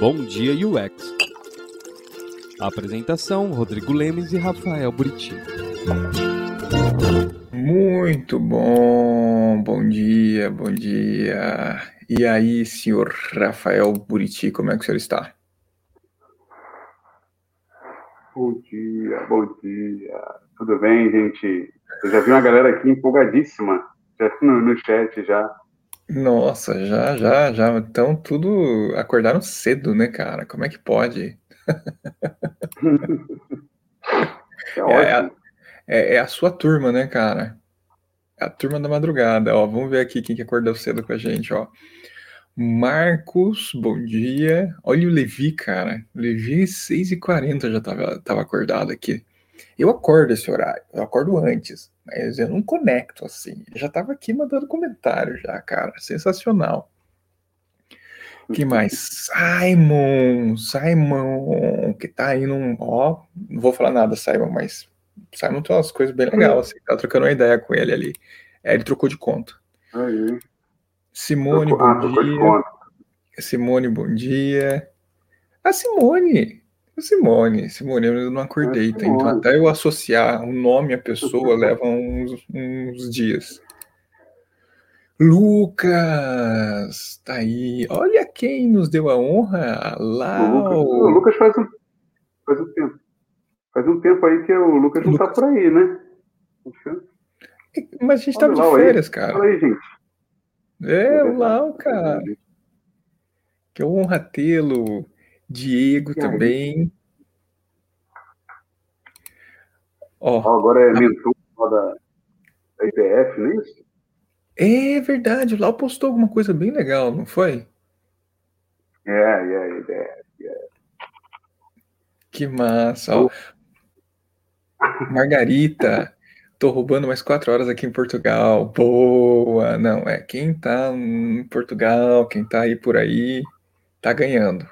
Bom Dia UX. Apresentação: Rodrigo Lemes e Rafael Buriti. Muito bom, bom dia, bom dia. E aí, senhor Rafael Buriti, como é que o senhor está? Bom dia, bom dia. Tudo bem, gente? Eu já vi uma galera aqui empolgadíssima, já no, no chat já. Nossa, já, já, já. Então, tudo acordaram cedo, né, cara? Como é que pode? é, é, a, é, é, a sua turma, né, cara? É a turma da madrugada. Ó, vamos ver aqui quem que acordou cedo com a gente, ó. Marcos, bom dia. Olha o Levi, cara. Levi, 6h40 já tava, tava acordado aqui. Eu acordo esse horário, eu acordo antes, mas eu não conecto assim. Ele já tava aqui mandando comentário já, cara. Sensacional. que mais? Simon, Simon, que tá aí num. Ó, não vou falar nada, Simon, mas Simon tem umas coisas bem legais, assim, tá trocando uma ideia com ele ali. É, ele trocou de conta. Aí. Simone, bom dia. Simone, bom dia. A Simone. Simone. Simone, eu não acordei. Tá? Então, até eu associar o nome à pessoa leva uns, uns dias. Lucas, tá aí. Olha quem nos deu a honra. Lá. O Lucas, o Lucas faz, um, faz um tempo. Faz um tempo aí que o Lucas não tá Lucas. tá por aí, né? Mas a gente Olha tava de férias, aí. cara. Fala aí, gente. É, o Lau, cara. Que honra tê-lo. Diego também. Ó, oh, agora é mentor da, da IPF, não é isso? É verdade, o Lau postou alguma coisa bem legal, não foi? É, é, é, é. Que massa. Ó. Margarita, Tô roubando mais quatro horas aqui em Portugal. Boa! Não, é quem tá em Portugal, quem tá aí por aí, tá ganhando.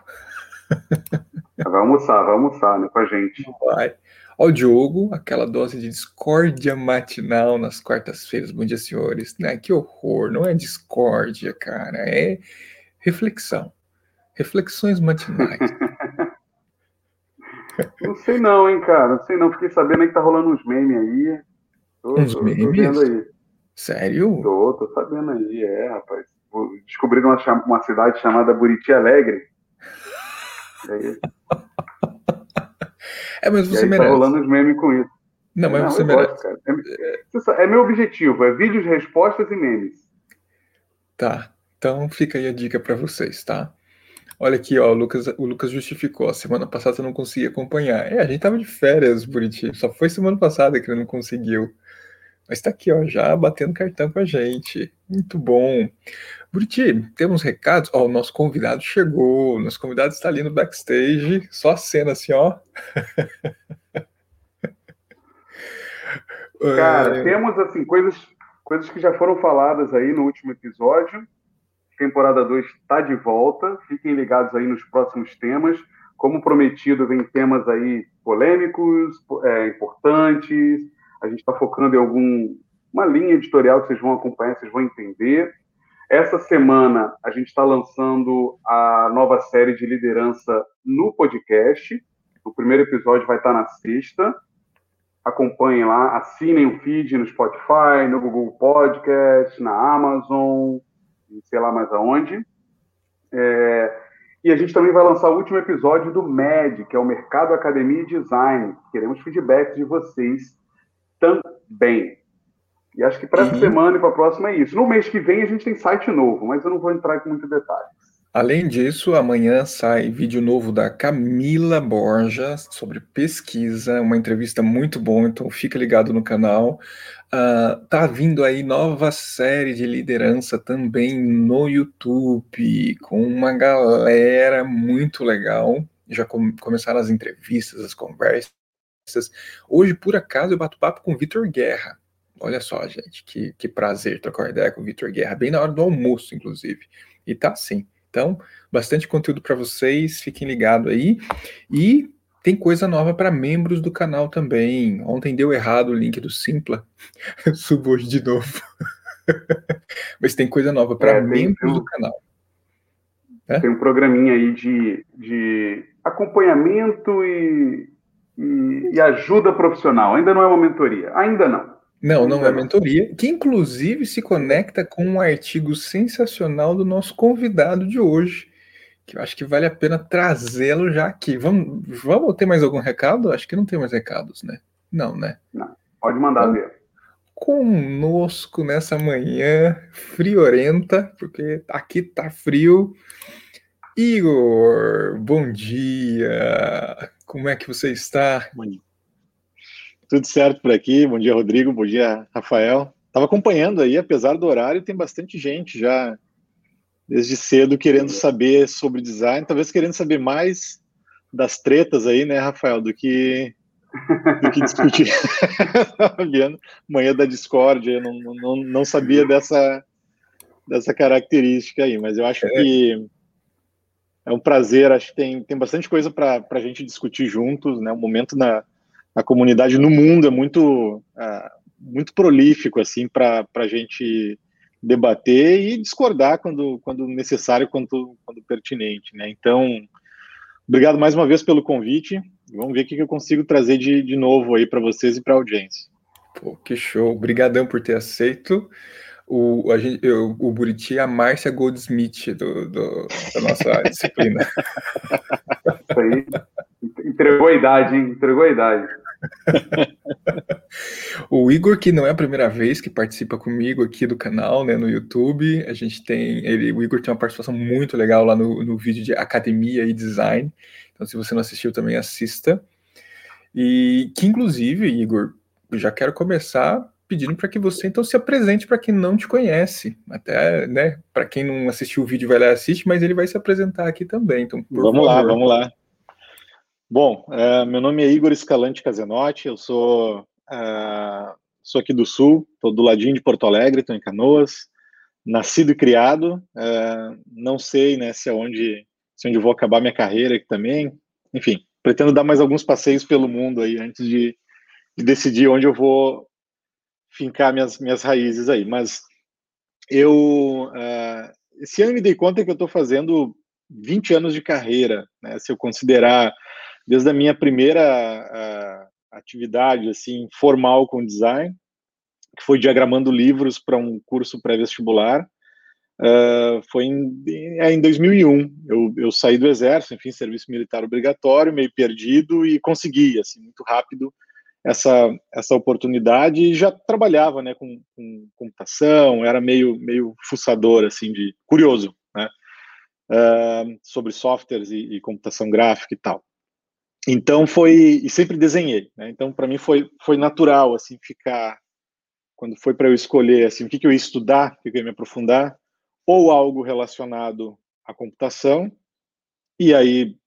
Vai almoçar, vai almoçar, né, com a gente. Vai. Ó, o Diogo, aquela dose de discórdia matinal nas quartas-feiras. Bom dia, senhores. Né? Que horror, não é discórdia, cara, é reflexão. Reflexões matinais. não sei não, hein, cara. Não sei não. Fiquei sabendo aí que tá rolando uns memes aí. Tô, Uns tô, memes? Tô aí. Sério? Tô, tô sabendo aí, é, rapaz. Descobriram uma, uma cidade chamada Buriti Alegre. Aí... é, mas você e merece. Tá rolando os memes com isso. Não, mas Não, você merece. Gosto, é, é, meu objetivo, é vídeos, respostas e memes. Tá, então fica aí a dica para vocês, tá? Olha aqui, ó, o Lucas, o Lucas justificou. A semana passada eu não consegui acompanhar. É, a gente tava de férias, Buriti. Só foi semana passada que ele não conseguiu. Mas tá aqui, ó, já batendo cartão com a gente. Muito bom. Buriti, temos recados? Ó, o nosso convidado chegou. O nosso convidado está ali no backstage. Só a cena assim, ó. Cara, é... temos assim coisas, coisas que já foram faladas aí no último episódio. Temporada 2 está de volta. Fiquem ligados aí nos próximos temas. Como prometido, vem temas aí polêmicos, é, importantes a gente está focando em alguma linha editorial que vocês vão acompanhar, vocês vão entender. Essa semana a gente está lançando a nova série de liderança no podcast. O primeiro episódio vai estar tá na sexta. Acompanhem lá, assinem o feed no Spotify, no Google Podcast, na Amazon, sei lá mais aonde. É... E a gente também vai lançar o último episódio do MED, que é o Mercado Academia e Design. Queremos feedback de vocês também. E acho que para essa uhum. semana e para a próxima é isso. No mês que vem a gente tem site novo, mas eu não vou entrar com muitos detalhes. Além disso, amanhã sai vídeo novo da Camila Borja sobre pesquisa, uma entrevista muito boa, então fica ligado no canal. Uh, tá vindo aí nova série de liderança também no YouTube, com uma galera muito legal. Já com, começaram as entrevistas, as conversas. Hoje, por acaso, eu bato papo com o Vitor Guerra. Olha só, gente, que, que prazer trocar ideia com o Vitor Guerra, bem na hora do almoço, inclusive. E tá assim. Então, bastante conteúdo para vocês, fiquem ligados aí. E tem coisa nova para membros do canal também. Ontem deu errado o link do Simpla. Subo hoje de novo. Mas tem coisa nova para é, membros do canal. É? Tem um programinha aí de, de acompanhamento e, e, e, ajuda profissional. Ainda não é uma mentoria. Ainda não. Não, não é mentoria, que inclusive se conecta com um artigo sensacional do nosso convidado de hoje, que eu acho que vale a pena trazê-lo já aqui. Vamos, vamos ter mais algum recado? Acho que não tem mais recados, né? Não, né? Não, pode mandar então, ver. Conosco nessa manhã friorenta, porque aqui tá frio. Igor, bom dia. Como é que você está? Bom dia. Tudo certo por aqui. Bom dia, Rodrigo. Bom dia, Rafael. Estava acompanhando aí, apesar do horário, tem bastante gente já desde cedo querendo saber sobre design, talvez querendo saber mais das tretas aí, né, Rafael, do que do que discutir. manhã da Discord, eu não, não, não sabia dessa dessa característica aí, mas eu acho é. que é um prazer, acho que tem, tem bastante coisa para a gente discutir juntos, né? O momento na, a comunidade no mundo é muito, uh, muito prolífico assim para a gente debater e discordar quando, quando necessário, quando, quando pertinente. Né? Então, obrigado mais uma vez pelo convite. Vamos ver o que eu consigo trazer de, de novo aí para vocês e para a audiência. Pô, que show! Obrigadão por ter aceito. O, a gente, eu, o Buriti é a Márcia Goldsmith do, do, da nossa disciplina. Isso aí. Entregou a idade, hein? Entregou a idade. o Igor, que não é a primeira vez que participa comigo aqui do canal, né, no YouTube, a gente tem, ele, o Igor tem uma participação muito legal lá no, no vídeo de academia e design, então se você não assistiu também assista, e que inclusive, Igor, eu já quero começar pedindo para que você então se apresente para quem não te conhece, até, né, para quem não assistiu o vídeo vai lá e assiste, mas ele vai se apresentar aqui também, então Vamos favor. lá, vamos lá. Bom, é, meu nome é Igor Escalante Casenotti, eu sou, é, sou aqui do Sul, estou do ladinho de Porto Alegre, estou em Canoas, nascido e criado, é, não sei né, se é onde, se é onde vou acabar minha carreira aqui também, enfim, pretendo dar mais alguns passeios pelo mundo aí antes de, de decidir onde eu vou fincar minhas, minhas raízes aí, mas eu, esse ano me dei conta que eu estou fazendo 20 anos de carreira, né, se eu considerar desde a minha primeira atividade assim formal com design, que foi diagramando livros para um curso pré-vestibular. Uh, foi em, é, em 2001. Eu, eu saí do exército, enfim, serviço militar obrigatório, meio perdido e consegui, assim, muito rápido essa essa oportunidade e já trabalhava, né, com, com computação, era meio meio fuçador, assim, de curioso, né, uh, sobre softwares e, e computação gráfica e tal. Então foi e sempre desenhei, né? Então para mim foi foi natural assim ficar quando foi para eu escolher assim o que, que eu ia estudar, o que, que eu ia me aprofundar, ou algo relacionado à computação. E aí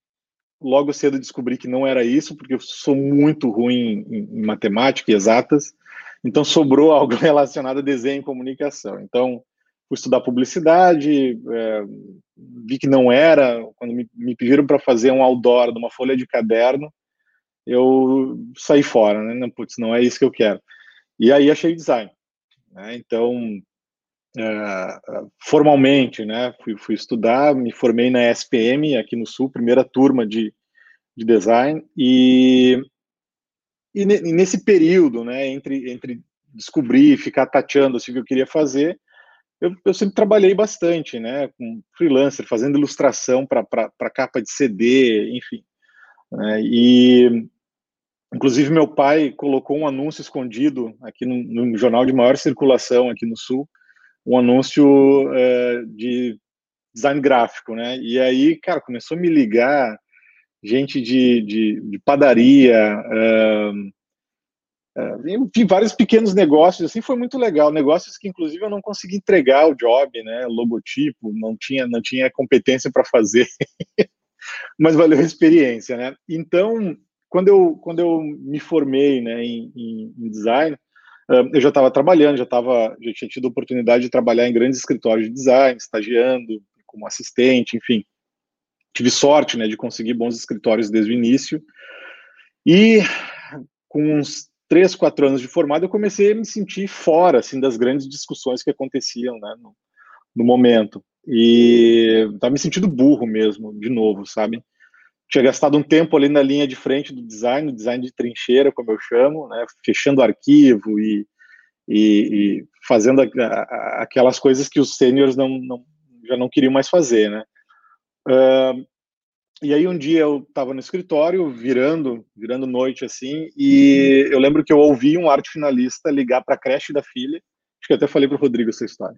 logo cedo descobri que não era isso, porque eu sou muito ruim em, em matemática e exatas. Então sobrou algo relacionado a desenho e comunicação. Então fui estudar publicidade, é, vi que não era, quando me, me pediram para fazer um outdoor de uma folha de caderno, eu saí fora, né? Não, putz, não é isso que eu quero. E aí achei design. Né? Então, é, formalmente, né? Fui, fui, estudar, me formei na SPM aqui no Sul, primeira turma de, de design, e, e, nesse período, né? Entre, entre descobrir, ficar tateando assim, o que eu queria fazer, eu, eu sempre trabalhei bastante, né, com freelancer, fazendo ilustração para capa de CD, enfim. Né, e, inclusive, meu pai colocou um anúncio escondido aqui no, no jornal de maior circulação aqui no Sul, um anúncio é, de design gráfico, né? E aí, cara, começou a me ligar gente de, de, de padaria, enfim, vários pequenos negócios, assim, foi muito legal. Negócios que, inclusive, eu não consegui entregar o job, né? Logotipo, não tinha, não tinha competência para fazer, mas valeu a experiência, né? Então, quando eu, quando eu me formei né, em, em design, eu já estava trabalhando, já, tava, já tinha tido oportunidade de trabalhar em grandes escritórios de design, estagiando como assistente, enfim. Tive sorte né, de conseguir bons escritórios desde o início. E com uns três, quatro anos de formado, eu comecei a me sentir fora assim das grandes discussões que aconteciam né, no, no momento. e tava me sentindo burro mesmo, de novo, sabe? Tinha gastado um tempo ali na linha de frente do design, design de trincheira, como eu chamo, né? Fechando arquivo e, e, e fazendo a, a, aquelas coisas que os sêniores não, não, já não queriam mais fazer, né? Uh, e aí um dia eu estava no escritório, virando, virando noite assim, e eu lembro que eu ouvi um arte finalista ligar para a creche da filha, acho que até falei para o Rodrigo essa história,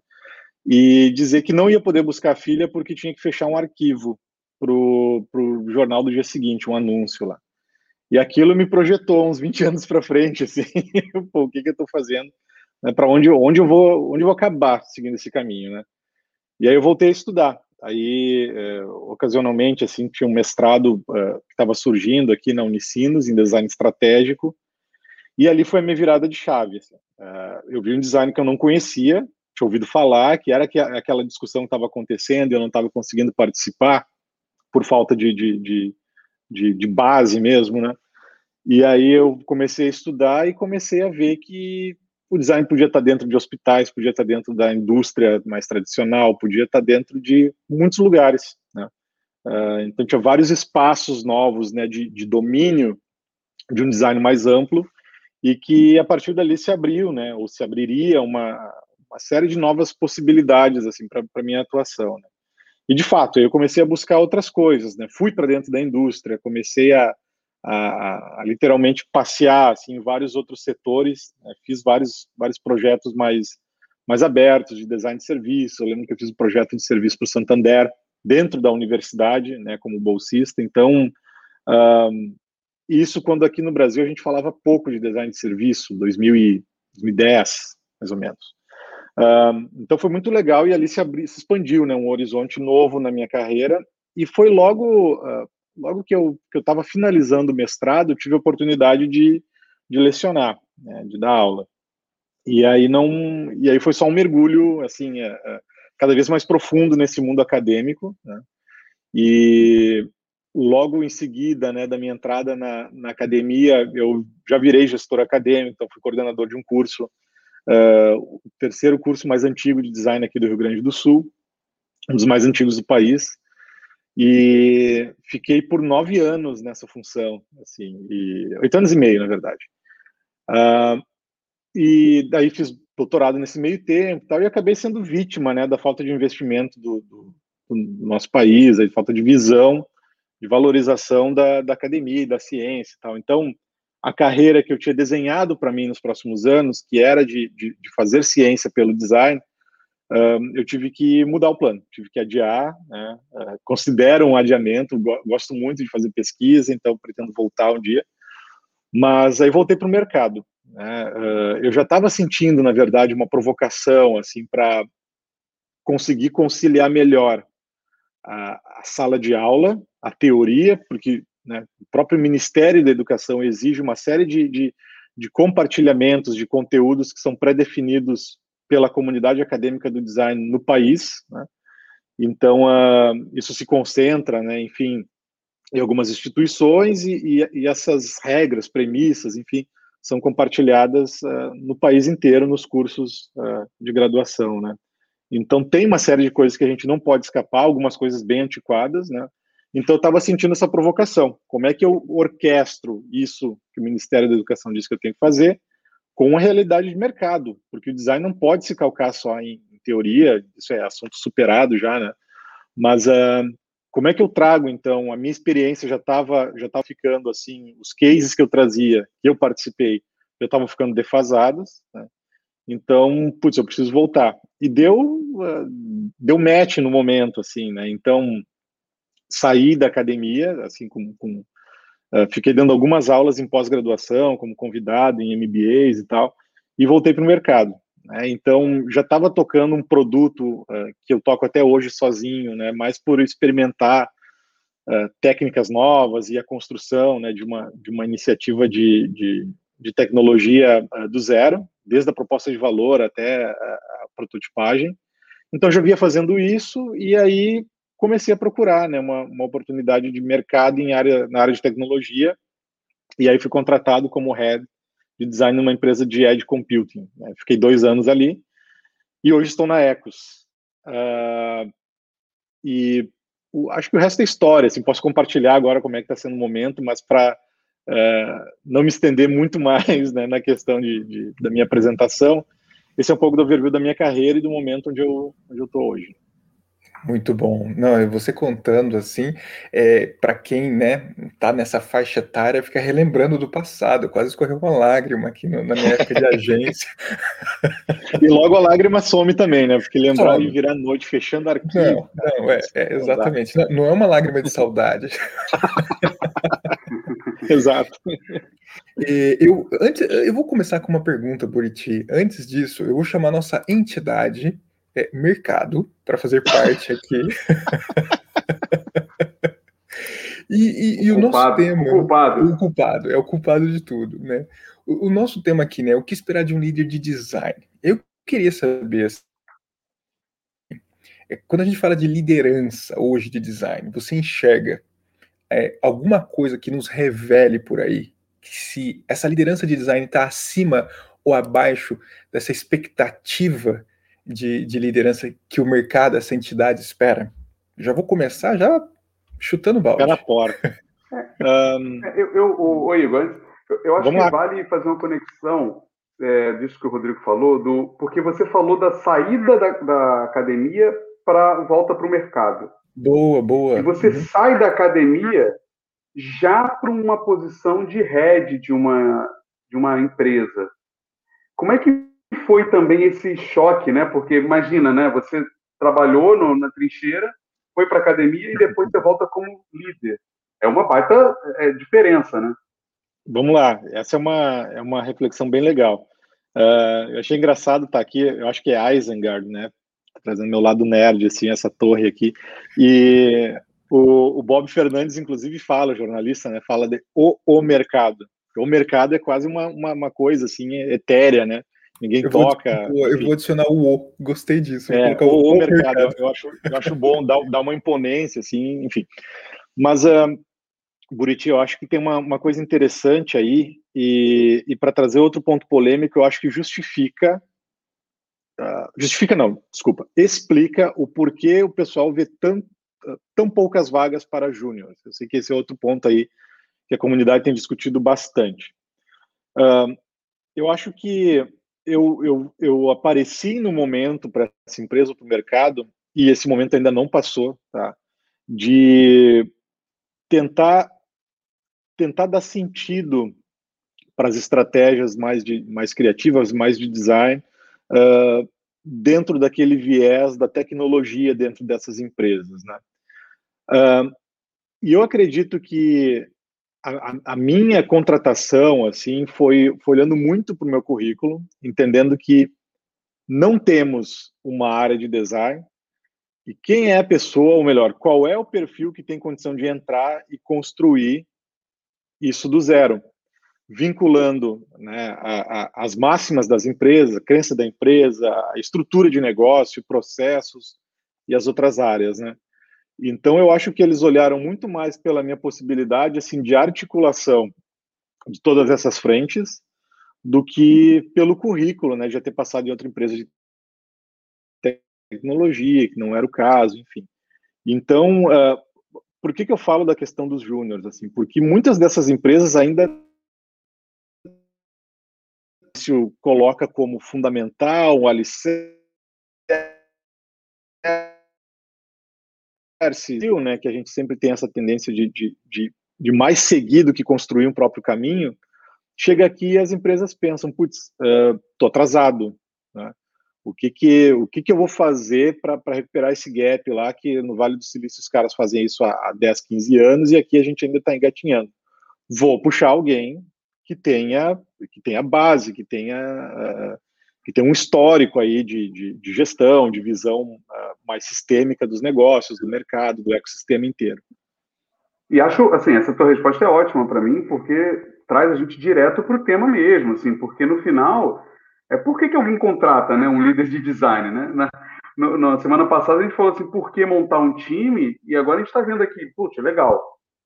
e dizer que não ia poder buscar a filha porque tinha que fechar um arquivo para o jornal do dia seguinte, um anúncio lá. E aquilo me projetou uns 20 anos para frente, assim, Pô, o que, que eu estou fazendo, né, para onde, onde eu vou, onde eu vou acabar seguindo esse caminho, né? E aí eu voltei a estudar. Aí, é, ocasionalmente, assim, tinha um mestrado é, que estava surgindo aqui na Unicinos, em design estratégico, e ali foi a minha virada de chave. Assim. É, eu vi um design que eu não conhecia, tinha ouvido falar, que era que, aquela discussão estava acontecendo, eu não estava conseguindo participar por falta de, de, de, de, de base mesmo, né? E aí eu comecei a estudar e comecei a ver que o design podia estar dentro de hospitais, podia estar dentro da indústria mais tradicional, podia estar dentro de muitos lugares. Né? Uh, então tinha vários espaços novos né, de, de, domínio de um design mais amplo e que a partir dali se abriu, né, ou se abriria uma, uma série de novas possibilidades assim para minha atuação. Né? E de fato eu comecei a buscar outras coisas, né? Fui para dentro da indústria, comecei a a, a, literalmente passear assim, em vários outros setores. Né? Fiz vários, vários projetos mais, mais abertos de design de serviço. Eu lembro que eu fiz um projeto de serviço para o Santander dentro da universidade, né, como bolsista. Então, um, isso quando aqui no Brasil a gente falava pouco de design de serviço, 2010, mais ou menos. Um, então foi muito legal e ali se, abri, se expandiu, né, um horizonte novo na minha carreira e foi logo uh, logo que eu que eu estava finalizando o mestrado, eu tive a oportunidade de, de lecionar, né, de dar aula. E aí não, e aí foi só um mergulho assim, é, é, cada vez mais profundo nesse mundo acadêmico, né? E logo em seguida, né, da minha entrada na, na academia, eu já virei gestor acadêmico, então fui coordenador de um curso, uh, o terceiro curso mais antigo de design aqui do Rio Grande do Sul, um dos mais antigos do país, e fiquei por nove anos nessa função, assim, e, oito anos e meio, na verdade. Uh, e daí fiz doutorado nesse meio tempo tal, e acabei sendo vítima né, da falta de investimento do, do, do nosso país, da falta de visão, de valorização da, da academia e da ciência tal. Então, a carreira que eu tinha desenhado para mim nos próximos anos, que era de, de, de fazer ciência pelo design, eu tive que mudar o plano, tive que adiar, né? Uh, considero um adiamento, gosto muito de fazer pesquisa, então pretendo voltar um dia, mas aí voltei para o mercado. Né? Uh, eu já estava sentindo, na verdade, uma provocação assim para conseguir conciliar melhor a, a, sala de aula, a teoria, porque né, o próprio Ministério da Educação exige uma série de, de, de compartilhamentos de conteúdos que são pré-definidos pela comunidade acadêmica do design no país. Né? Então, uh, isso se concentra, né, enfim, em algumas instituições e, e, e, essas regras, premissas, enfim, são compartilhadas uh, no país inteiro nos cursos uh, de graduação, né? Então, tem uma série de coisas que a gente não pode escapar, algumas coisas bem antiquadas, né? Então, eu estava sentindo essa provocação. Como é que eu orquestro isso que o Ministério da Educação diz que eu tenho que fazer com a realidade de mercado, porque o design não pode se calcar só em, em teoria, isso é assunto superado já, né? Mas uh, como é que eu trago então a minha experiência já estava já estava ficando assim, os cases que eu trazia, que eu participei, já estavam ficando defasados, né? Então, putz, eu preciso voltar. E deu uh, deu match no momento assim, né? Então, saí da academia assim com, com Uh, fiquei dando algumas aulas em pós-graduação, como convidado em MBAs e tal, e voltei para o mercado. Né? Então, já estava tocando um produto uh, que eu toco até hoje sozinho, né? mais por experimentar uh, técnicas novas e a construção né, de, uma, de uma iniciativa de, de, de tecnologia do zero, desde a proposta de valor até a, a prototipagem. Então, já via fazendo isso, e aí comecei a procurar né, uma, uma oportunidade de mercado em área, na área de tecnologia, e aí fui contratado como head de design numa empresa de edge computing. Né? Fiquei dois anos ali, e hoje estou na Ecos. Uh, e o, acho que o resto é história. Assim, posso compartilhar agora como é que está sendo o momento, mas para é, não me estender muito mais né, na questão de, de, da minha apresentação, esse é um pouco do overview da minha carreira e do momento onde eu estou hoje. Muito bom. Não, você contando assim, é, para quem né, tá nessa faixa etária, fica relembrando do passado. Quase escorreu uma lágrima aqui no, na minha época de agência. e logo a lágrima some também, né? Porque lembrar e virar noite fechando arquivo. Não, não é, é exatamente. Não, não, é uma lágrima de saudade. Exato. E eu, antes, eu vou começar com uma pergunta, Buriti. Antes disso, eu vou chamar nossa entidade é, mercado para fazer parte aqui. e, e, e o, o nosso tema. O culpado. O culpado, é o culpado de tudo, né? O, o, nosso tema aqui, né? O que esperar de um líder de design? Eu queria saber. Assim, é, quando a gente fala de liderança hoje de design, você enxerga é, alguma coisa que nos revele por aí que se essa liderança de design está acima ou abaixo dessa expectativa de, de liderança que o mercado, essa entidade espera? Já vou começar já chutando balde. Na porta. um... eu, eu, o, Igor, eu, acho que lá. vale fazer uma conexão é, disso que o Rodrigo falou, do, porque você falou da saída da, da academia para volta para o mercado. Boa, boa. E você uhum. sai da academia já para uma posição de head de uma, de uma empresa. Como é que foi também esse choque, né? Porque imagina, né? Você trabalhou no, na trincheira, foi para academia e depois você volta como líder. É uma baita é, diferença, né? Vamos lá, essa é uma, é uma reflexão bem legal. Uh, eu achei engraçado estar aqui, eu acho que é Isengard, né? Trazendo meu lado nerd, assim, essa torre aqui. E o, o Bob Fernandes, inclusive, fala, jornalista, né? Fala de o, o mercado. O mercado é quase uma, uma, uma coisa, assim, etérea, né? Ninguém eu toca. Vou, eu vou adicionar o O, gostei disso. É, o, o, o mercado, mercado. Eu, acho, eu acho bom, dar, dar uma imponência, assim, enfim. Mas, uh, Buriti, eu acho que tem uma, uma coisa interessante aí, e, e para trazer outro ponto polêmico, eu acho que justifica. Uh, justifica não, desculpa, explica o porquê o pessoal vê tão, tão poucas vagas para júnior. Eu sei que esse é outro ponto aí que a comunidade tem discutido bastante. Uh, eu acho que eu, eu, eu apareci no momento para essa empresa, para o mercado, e esse momento ainda não passou, tá? De tentar tentar dar sentido para as estratégias mais de mais criativas, mais de design, uh, dentro daquele viés da tecnologia dentro dessas empresas, né? Uh, e eu acredito que a, a, minha contratação assim foi, foi olhando muito para o meu currículo, entendendo que não temos uma área de design e quem é a pessoa, ou melhor, qual é o perfil que tem condição de entrar e construir isso do zero, vinculando né, a, a, as máximas das empresas, a crença da empresa, a estrutura de negócio, processos e as outras áreas, né? Então, eu acho que eles olharam muito mais pela minha possibilidade assim de articulação de todas essas frentes do que pelo currículo, né, já ter passado em outra empresa de tecnologia, que não era o caso, enfim. Então, uh, por que, que eu falo da questão dos júniores? Assim, porque muitas dessas empresas ainda se coloca como fundamental, um alicerce né, que a gente sempre tem essa tendência de, de, de, de mais seguir do que construir um próprio caminho, chega aqui e as empresas pensam, putz, estou uh, atrasado, né? O que que, o que que eu vou fazer para recuperar esse gap lá, que no Vale do Silício os caras fazem isso há, há 10, 15 anos e aqui a gente ainda está engatinhando. Vou puxar alguém que tenha, que tenha base, que tenha uh, que um histórico aí de, de, de gestão, de visão mais sistêmica dos negócios, do mercado, do ecossistema inteiro. E acho, assim, essa tua resposta é ótima para mim, porque traz a gente direto para o tema mesmo, assim, porque no final, é por que, que alguém contrata né, um líder de design, né? Na, no, na semana passada a gente falou assim, por que montar um time? E agora a gente está vendo aqui, putz, legal.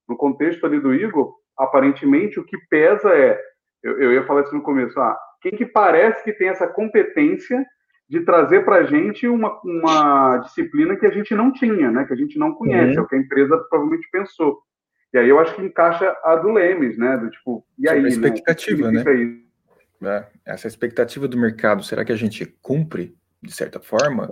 No contexto ali do Igor, aparentemente o que pesa é, eu, eu ia falar isso no começo, ah, quem que parece que tem essa competência de trazer para a gente uma, uma disciplina que a gente não tinha, né? Que a gente não conhece, uhum. é o que a empresa provavelmente pensou. E aí eu acho que encaixa a do Lemes, né? Do tipo, e aí? A né? expectativa, né? né? Essa expectativa do mercado, será que a gente cumpre de certa forma?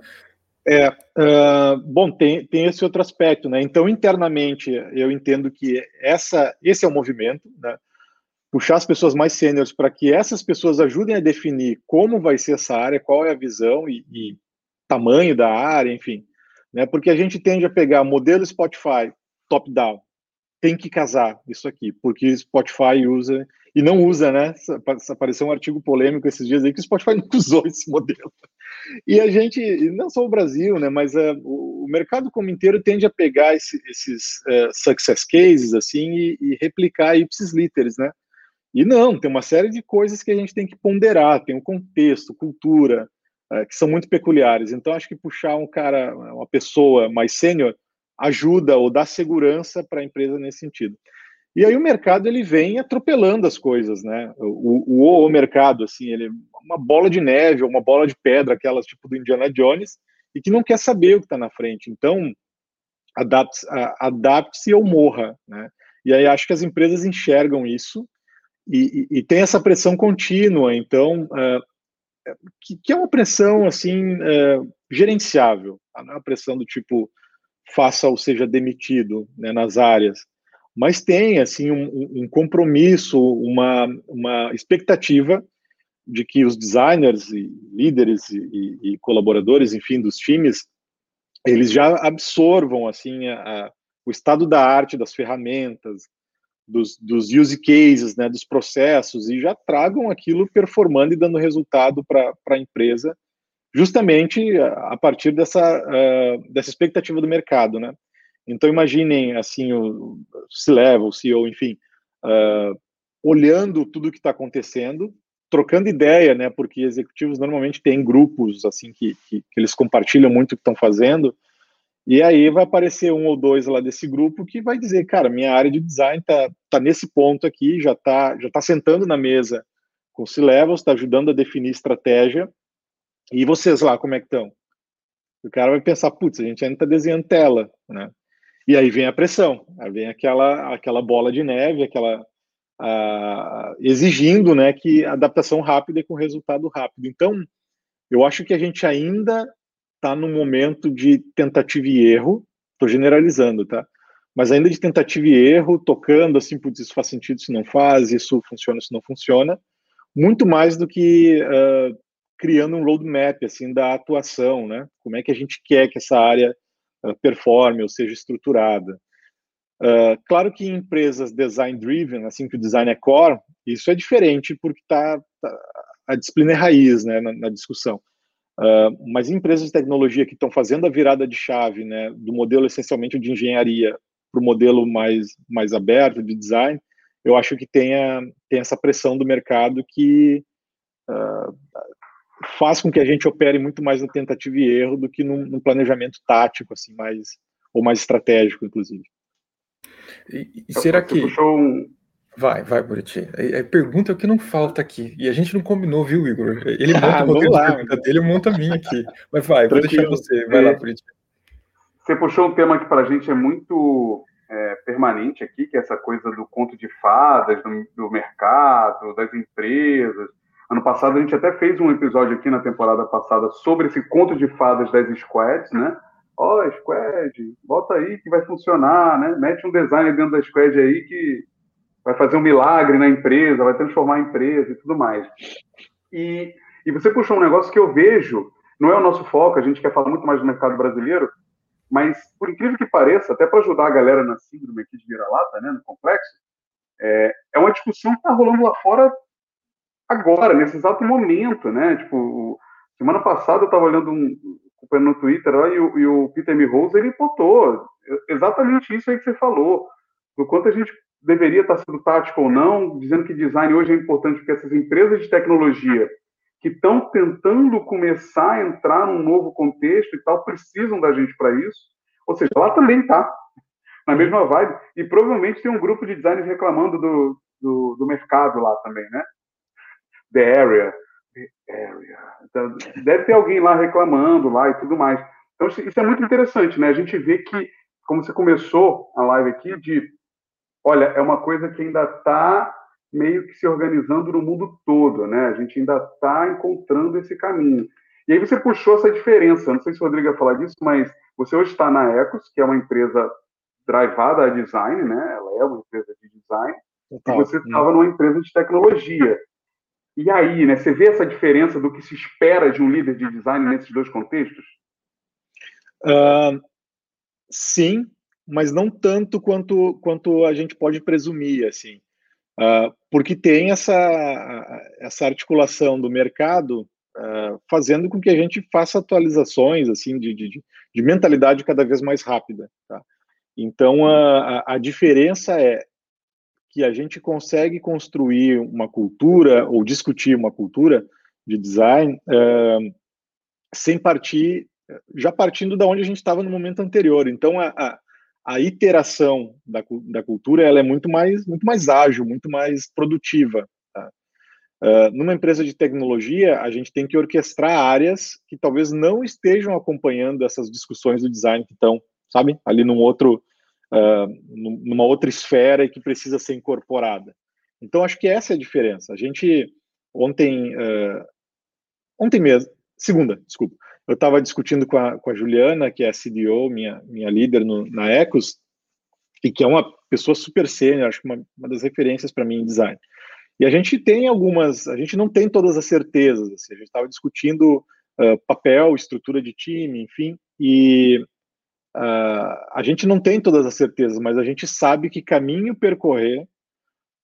É, uh, bom, tem, tem esse outro aspecto, né? Então, internamente, eu entendo que essa, esse é o movimento, né? Puxar as pessoas mais sêniores para que essas pessoas ajudem a definir como vai ser essa área, qual é a visão e, e tamanho da área, enfim. Né? Porque a gente tende a pegar modelo Spotify top-down, tem que casar isso aqui, porque Spotify usa e não usa, né? Apareceu um artigo polêmico esses dias aí que o Spotify não usou esse modelo. E a gente, não só o Brasil, né? Mas uh, o mercado como inteiro tende a pegar esse, esses uh, success cases assim e, e replicar ipsis literis, né? E não, tem uma série de coisas que a gente tem que ponderar, tem um contexto, cultura, uh, que são muito peculiares. Então, acho que puxar um cara, uma pessoa mais sênior, ajuda ou dá segurança para a empresa nesse sentido. E aí o mercado ele vem atropelando as coisas, né? O, o, o mercado, assim, ele é uma bola de neve ou uma bola de pedra, aquelas tipo do Indiana Jones, e que não quer saber o que está na frente. Então, adapte-se adapte ou morra, né? E aí acho que as empresas enxergam isso e, e, tem essa pressão contínua, então, uh, que, que, é uma pressão, assim, uh, gerenciável, não é uma pressão do tipo, faça ou seja demitido né, nas áreas, mas tem assim um, um, compromisso, uma, uma expectativa de que os designers e líderes e, e, colaboradores, enfim, dos times, eles já absorvam assim a, a, o estado da arte das ferramentas, dos, dos use cases, né, dos processos e já tragam aquilo performando e dando resultado para a empresa justamente a partir dessa, uh, dessa expectativa do mercado, né? Então imaginem assim o C-level, o CEO, enfim, uh, olhando tudo o que está acontecendo, trocando ideia, né? Porque executivos normalmente têm grupos assim que, que, que eles compartilham muito o que estão fazendo, e aí vai aparecer um ou dois lá desse grupo que vai dizer, cara, minha área de design tá, tá nesse ponto aqui, já tá já tá sentando na mesa com o C-levels, está ajudando a definir estratégia e vocês lá, como é que estão? O cara vai pensar, putz, a gente ainda está desenhando tela, né? E aí vem a pressão, aí vem aquela, aquela bola de neve, aquela exigindo, né, que adaptação rápida e com resultado rápido. Então, eu acho que a gente ainda está num momento de tentativa e erro. Estou generalizando, tá? Mas ainda de tentativa e erro, tocando assim, putz, isso faz sentido, isso não faz, isso funciona, isso não funciona. Muito mais do que uh, criando um roadmap assim da atuação, né? Como é que a gente quer que essa área uh, performe ou seja estruturada? Uh, claro que em empresas design driven, assim que o design é core, isso é diferente porque tá, tá a disciplina é raiz, né, na, na discussão. Uh, mas em empresas de tecnologia que estão fazendo a virada de chave, né, do modelo essencialmente de engenharia para o modelo mais mais aberto de design, eu acho que tem, a, tem essa pressão do mercado que uh, faz com que a gente opere muito mais no tentativa e erro do que num, num planejamento tático, assim, mais ou mais estratégico, inclusive. E, e será que um... vai, vai, Buriti? A, pergunta é o que não falta aqui e a gente não combinou, viu, Igor? Ele monta ah, o roteiro de pergunta dele, monta a minha aqui. Mas vai, vou deixar você. Vai lá, Buriti. Você puxou um tema que para a gente é muito é, permanente aqui, que é essa coisa do conto de fadas, do, do mercado, das empresas Ano passado a gente até fez um episódio aqui na temporada passada sobre esse conto de fadas das squads, né? Ó, oh, squad, volta aí que vai funcionar, né? Mete um design dentro da squad aí que vai fazer um milagre na empresa, vai transformar a empresa e tudo mais. E, e você puxou um negócio que eu vejo, não é o nosso foco, a gente quer falar muito mais do mercado brasileiro, mas por incrível que pareça, até para ajudar a galera na síndrome aqui de vira-lata, né, no complexo, é, é uma discussão que está rolando lá fora agora, nesse exato momento, né? Tipo, semana passada eu estava olhando um no Twitter lá, e, o, e o Peter Rose ele botou exatamente isso aí que você falou, do quanto a gente deveria estar sendo tático ou não, dizendo que design hoje é importante porque essas empresas de tecnologia que estão tentando começar a entrar num novo contexto e tal, precisam da gente para isso. Ou seja, lá também tá na mesma vibe. E provavelmente tem um grupo de designers reclamando do, do, do mercado lá também, né? The Area, Area. Então, deve ter alguém lá reclamando lá e tudo mais. Então, isso é muito interessante, né? A gente vê que, como você começou a live aqui, de olha, é uma coisa que ainda está meio que se organizando no mundo todo, né? A gente ainda está encontrando esse caminho. E aí você puxou essa diferença. Não sei se o Rodrigo ia falar disso, mas você hoje está na Ecos, que é uma empresa drivada a design, né? Ela é uma empresa de design. e você estava numa empresa de tecnologia. E aí, né? Você vê essa diferença do que se espera de um líder de design nesses dois contextos? Uh, sim, mas não tanto quanto, quanto a gente pode presumir, assim, uh, porque tem essa, essa articulação do mercado uh, fazendo com que a gente faça atualizações, assim, de, de, de mentalidade cada vez mais rápida, tá? Então, a, a diferença é que a gente consegue construir uma cultura ou discutir uma cultura de design uh, sem partir, já partindo da onde a gente estava no momento anterior. Então, a, a, a iteração da, da cultura ela é muito mais, muito mais ágil, muito mais produtiva. Tá? Uh, numa empresa de tecnologia, a gente tem que orquestrar áreas que talvez não estejam acompanhando essas discussões do design que estão, sabe, ali num outro, uh, numa outra esfera e que precisa ser incorporada. Então, acho que essa é a diferença. A gente, ontem, uh, ontem mesmo, segunda, desculpa, eu estava discutindo com a, com a Juliana, que é a CDO, minha, minha líder no, na Ecos, e que é uma pessoa super sênior, acho que uma, uma das referências para mim em design. E a gente tem algumas, a gente não tem todas as certezas, assim, a gente estava discutindo uh, papel, estrutura de time, enfim, e uh, a gente não tem todas as certezas, mas a gente sabe que caminho percorrer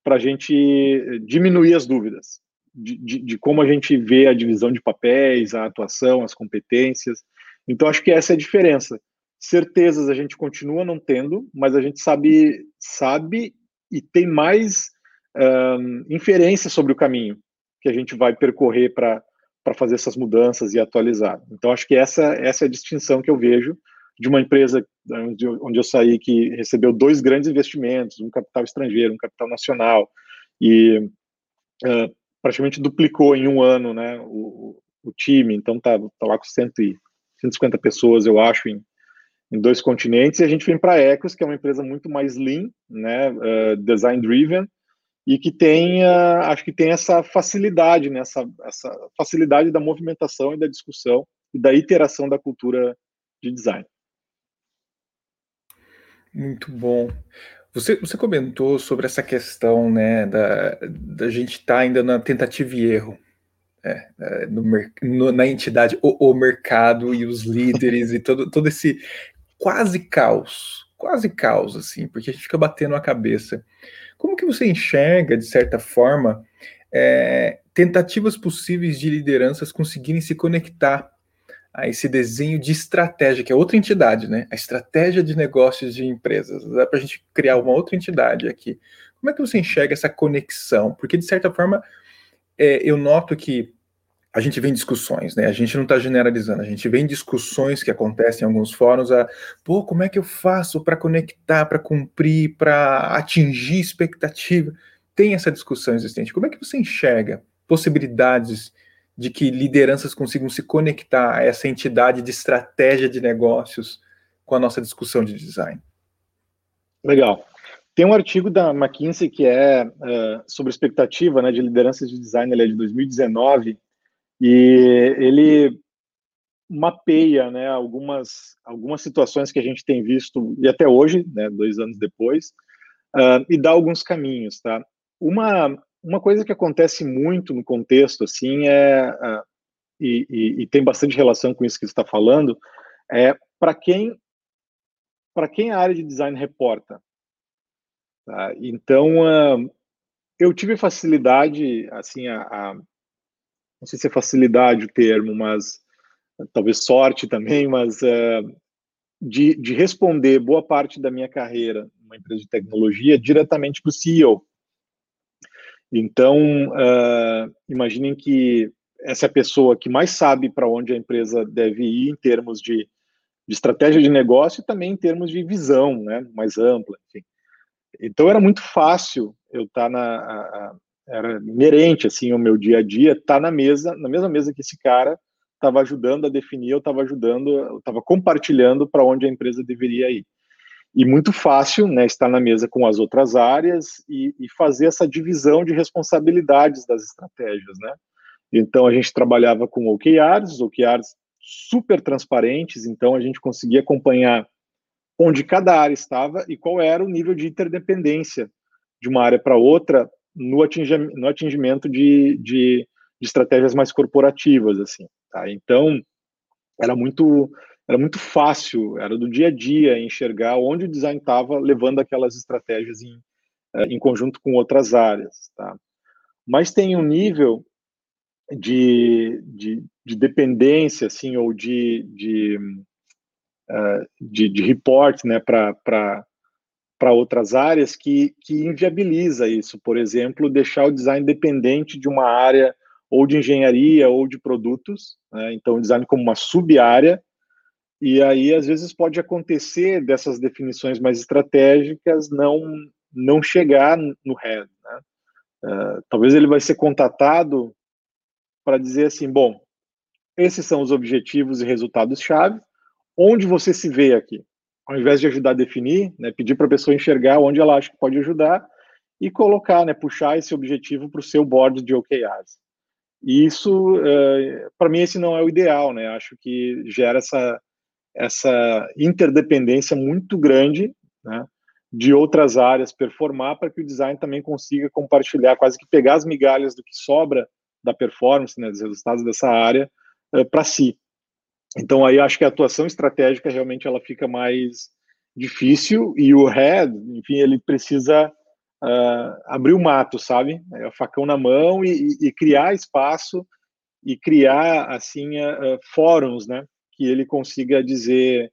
para a gente diminuir as dúvidas de, de, como a gente vê a divisão de papéis, a atuação, as competências. Então, acho que essa é a diferença. Certezas a gente continua não tendo, mas a gente sabe, sabe e tem mais um, inferência sobre o caminho que a gente vai percorrer para para fazer essas mudanças e atualizar. Então, acho que essa, essa é a distinção que eu vejo de uma empresa onde eu, onde eu saí que recebeu dois grandes investimentos, um capital estrangeiro, um capital nacional, e uh, praticamente duplicou em um ano né, o, o time, então tá, tá lá com 100 e, 150 pessoas, eu acho, em, em dois continentes, e a gente vem para a Ecos, que é uma empresa muito mais lean, né, uh, design driven, e que tem, uh, acho que tem essa facilidade, né, essa, essa facilidade da movimentação e da discussão e da iteração da cultura de design. Muito bom. Você, você comentou sobre essa questão né, da, da gente estar tá ainda na tentativa e erro. É, é, no, no, na entidade, o, o, mercado e os líderes e todo, todo esse quase caos, quase caos, assim, porque a gente fica batendo a cabeça. Como que você enxerga, de certa forma, é, tentativas possíveis de lideranças conseguirem se conectar a esse desenho de estratégia, que é outra entidade, né? A estratégia de negócios de empresas. Dá para a gente criar uma outra entidade aqui. Como é que você enxerga essa conexão? Porque, de certa forma, é, eu noto que a gente vê em discussões, né? A gente não está generalizando, a gente vê em discussões que acontecem em alguns fóruns, a, pô, como é que eu faço para conectar, para cumprir, para atingir expectativa? Tem essa discussão existente. Como é que você enxerga possibilidades de que lideranças consigam se conectar a essa entidade de estratégia de negócios com a nossa discussão de design. Legal. Tem um artigo da McKinsey que é uh, sobre expectativa né, de lideranças de design, ele é de 2019, e ele mapeia né, algumas, algumas situações que a gente tem visto, e até hoje, né, dois anos depois, uh, e dá alguns caminhos. Tá? Uma, uma coisa que acontece muito no contexto, assim, é, uh, e, e, e, tem bastante relação com isso que você está falando, é para quem para quem a área de design reporta. Tá? Então, uh, eu tive facilidade, assim, a, a, não sei se é facilidade o termo, mas talvez sorte também, mas uh, de, de responder boa parte da minha carreira numa empresa de tecnologia diretamente para o CEO. Então, uh, imaginem que essa é a pessoa que mais sabe para onde a empresa deve ir em termos de, de, estratégia de negócio e também em termos de visão né, mais ampla. Enfim. Então, era muito fácil eu estar tá na, era inerente assim o meu dia a dia, tá na mesa, na mesma mesa que esse cara estava ajudando a definir, eu estava ajudando, eu estava compartilhando para onde a empresa deveria ir. E muito fácil, né, estar na mesa com as outras áreas e, e fazer essa divisão de responsabilidades das estratégias, né? Então a gente trabalhava com OKRs, OKRs super transparentes, então a gente conseguia acompanhar onde cada área estava e qual era o nível de interdependência de uma área para outra no, atingimento, no atingimento de, de, de, estratégias mais corporativas, assim. Tá? Então, era muito, era muito fácil, era do dia a dia enxergar onde o design estava levando aquelas estratégias em, eh, em conjunto com outras áreas. Tá? Mas tem um nível de, de, de dependência, assim, ou de, de, uh, de, de report né, para outras áreas que, que inviabiliza isso. Por exemplo, deixar o design dependente de uma área ou de engenharia ou de produtos, né? então o design como uma sub-área, e aí às vezes pode acontecer dessas definições mais estratégicas não não chegar no head, né? uh, talvez ele vai ser contatado para dizer assim, bom, esses são os objetivos e resultados-chave, onde você se vê aqui? Ao invés de ajudar a definir, né, pedir para a pessoa enxergar onde ela acha que pode ajudar e colocar, né, puxar esse objetivo para o seu board de OKRs. E isso, uh, para mim, esse não é o ideal, né? Acho que gera essa, essa interdependência muito grande, né? de outras áreas performar para que o design também consiga compartilhar, quase que pegar as migalhas do que sobra da performance, né, dos resultados dessa área uh, para si. Então aí acho que a atuação estratégica realmente ela fica mais difícil e o head, enfim, ele precisa uh, abrir o mato, sabe? É o facão na mão e, e, criar espaço e criar assim uh, fóruns, né? Que ele consiga dizer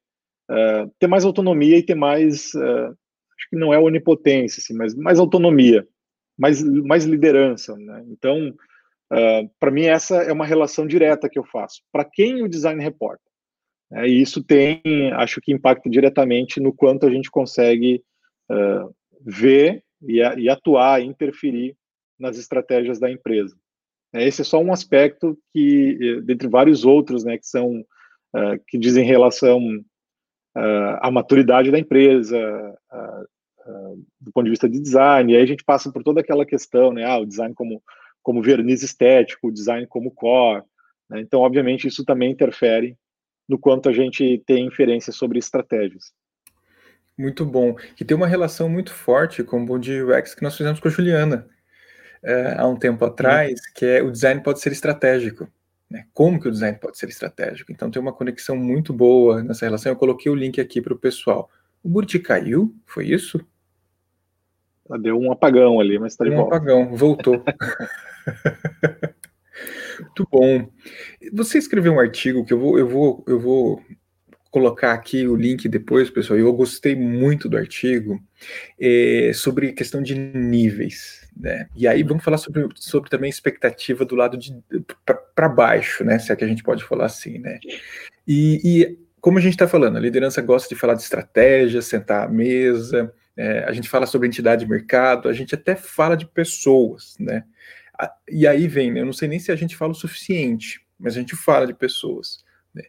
uh, ter mais autonomia e ter mais acho que não é onipotência, assim, mas mais autonomia, mais mais liderança, né? Então Uh, para mim, essa é uma relação direta que eu faço. Para quem o design reporta? É, e isso tem, acho que impacta diretamente no quanto a gente consegue uh, ver e, e, atuar, interferir nas estratégias da empresa. É, esse é só um aspecto que, dentre vários outros, né, que são uh, que dizem relação à maturidade da empresa, do ponto de vista de design. E aí a gente passa por toda aquela questão, né, ah, o design como como verniz estético, o design como core. Né? Então, obviamente, isso também interfere no quanto a gente tem inferência sobre estratégias. Muito bom. E tem uma relação muito forte com o Body UX que nós fizemos com a Juliana é, há um tempo atrás, que é o design pode ser estratégico. Né? Como que o design pode ser estratégico? Então tem uma conexão muito boa nessa relação. Eu coloquei o link aqui para o pessoal. O Burti caiu? Foi isso? Ela deu um apagão ali, mas está de um volta. Um apagão, voltou. Muito bom. Você escreveu um artigo que eu vou, eu vou, eu vou colocar aqui o link depois, pessoal. Eu gostei muito do artigo é, sobre questão de níveis, né? E aí vamos falar sobre, sobre também expectativa do lado de para baixo, né? Se é que a gente pode falar assim, né? E, e como a gente está falando, a liderança gosta de falar de estratégia, sentar à mesa. É, a gente fala sobre entidade de mercado, a gente até fala de pessoas, né? E aí vem, né, eu não sei nem se a gente fala o suficiente, mas a gente fala de pessoas. Né?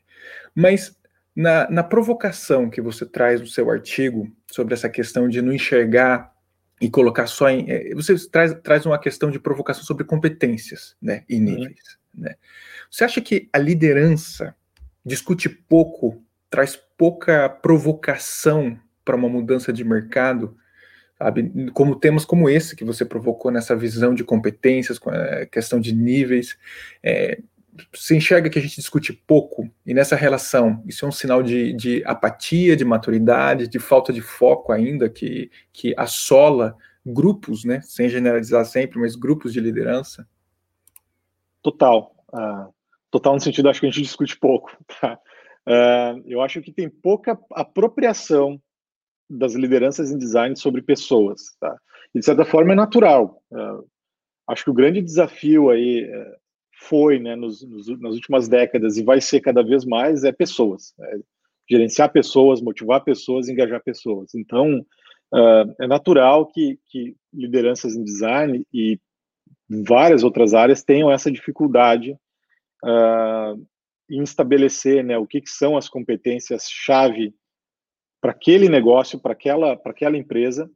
Mas na, na provocação que você traz no seu artigo sobre essa questão de não enxergar e colocar só em. É, você traz, traz uma questão de provocação sobre competências né, e uhum. níveis. Uhum. Né? Você acha que a liderança discute pouco, traz pouca provocação para uma mudança de mercado? sabe? Como temas como esse que você provocou nessa visão de competências, com a questão de níveis, é, você enxerga que a gente discute pouco, e nessa relação, isso é um sinal de, de apatia, de maturidade, de falta de foco ainda, que, que assola grupos, né, sem generalizar sempre, mas grupos de liderança? Total. Uh, total no sentido, acho que a gente discute pouco. Tá? Uh, eu acho que tem pouca apropriação das lideranças em design sobre pessoas. Tá? E, de certa forma, é natural. Uh, acho que o grande desafio aí uh, foi, né, nos, nos, nas últimas décadas, e vai ser cada vez mais, é pessoas. É gerenciar pessoas, motivar pessoas, engajar pessoas. Então, uh, é natural que, que lideranças em design e várias outras áreas tenham essa dificuldade uh, em estabelecer né, o que, que são as competências-chave para aquele negócio, para aquela, aquela empresa,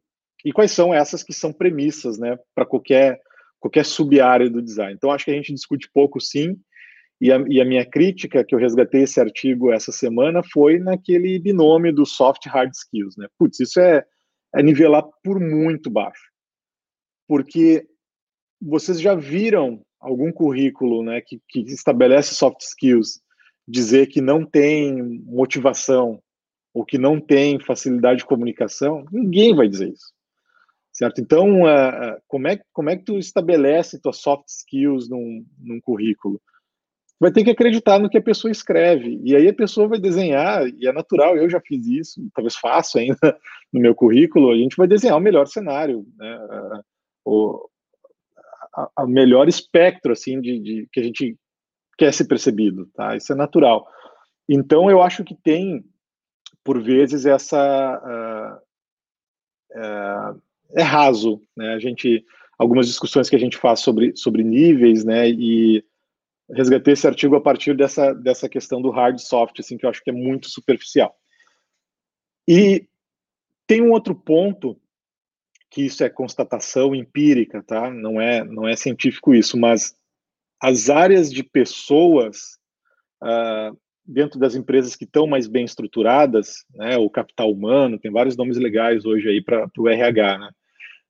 e quais são essas que são premissas né, para qualquer, qualquer sub-área do design. Então, acho que a gente discute pouco, sim, e a, e a, minha crítica, que eu resgatei esse artigo essa semana, foi naquele binômio do soft hard skills. Né? Putz, isso é, é nivelar por muito baixo. Porque vocês já viram algum currículo né, que, que estabelece soft skills dizer que não tem motivação ou que não tem facilidade de comunicação? Ninguém vai dizer isso. Certo? Então, uh, como, é, como é que tu estabelece tuas soft skills num, num currículo? vai ter que acreditar no que a pessoa escreve. E aí a pessoa vai desenhar, e é natural, eu já fiz isso, talvez faço ainda no meu currículo, a gente vai desenhar o melhor cenário, né? o, a, a melhor espectro assim de, de, que a gente quer ser percebido, tá? Isso é natural. Então eu acho que tem por vezes essa uh, uh, é raso, né? A gente algumas discussões que a gente faz sobre sobre níveis, né? E resgatei esse artigo a partir dessa, dessa questão do hard soft, assim, que eu acho que é muito superficial. E tem um outro ponto que isso é constatação empírica, tá? Não é não é científico isso, mas as áreas de pessoas uh, dentro das empresas que estão mais bem estruturadas, né? O capital humano tem vários nomes legais hoje aí para o RH, né?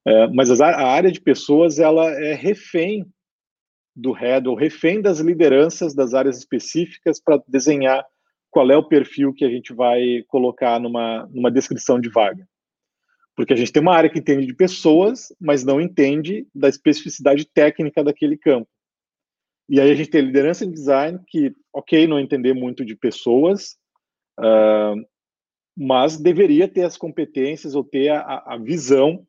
Uh, mas a área de pessoas ela é refém do head ou refém das lideranças das áreas específicas para desenhar qual é o perfil que a gente vai colocar numa, numa descrição de vaga. Porque a gente tem uma área que entende de pessoas, mas não entende da especificidade técnica daquele campo. E aí a gente tem liderança em design, que, ok, não entender muito de pessoas, uh, mas deveria ter as competências ou ter a, a visão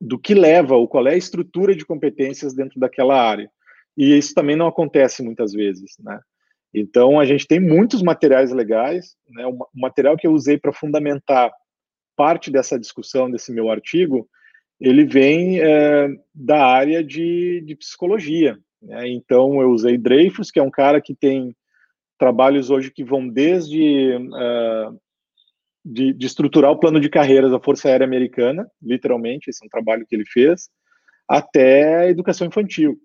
do que leva, ou qual é a estrutura de competências dentro daquela área e isso também não acontece muitas vezes, né? Então a gente tem muitos materiais legais, né? O material que eu usei para fundamentar parte dessa discussão desse meu artigo, ele vem é, da área de, de psicologia. Né? Então eu usei Dreyfus, que é um cara que tem trabalhos hoje que vão desde uh, de, de, estruturar o plano de carreiras da Força Aérea Americana, literalmente, esse é um trabalho que ele fez, até a educação infantil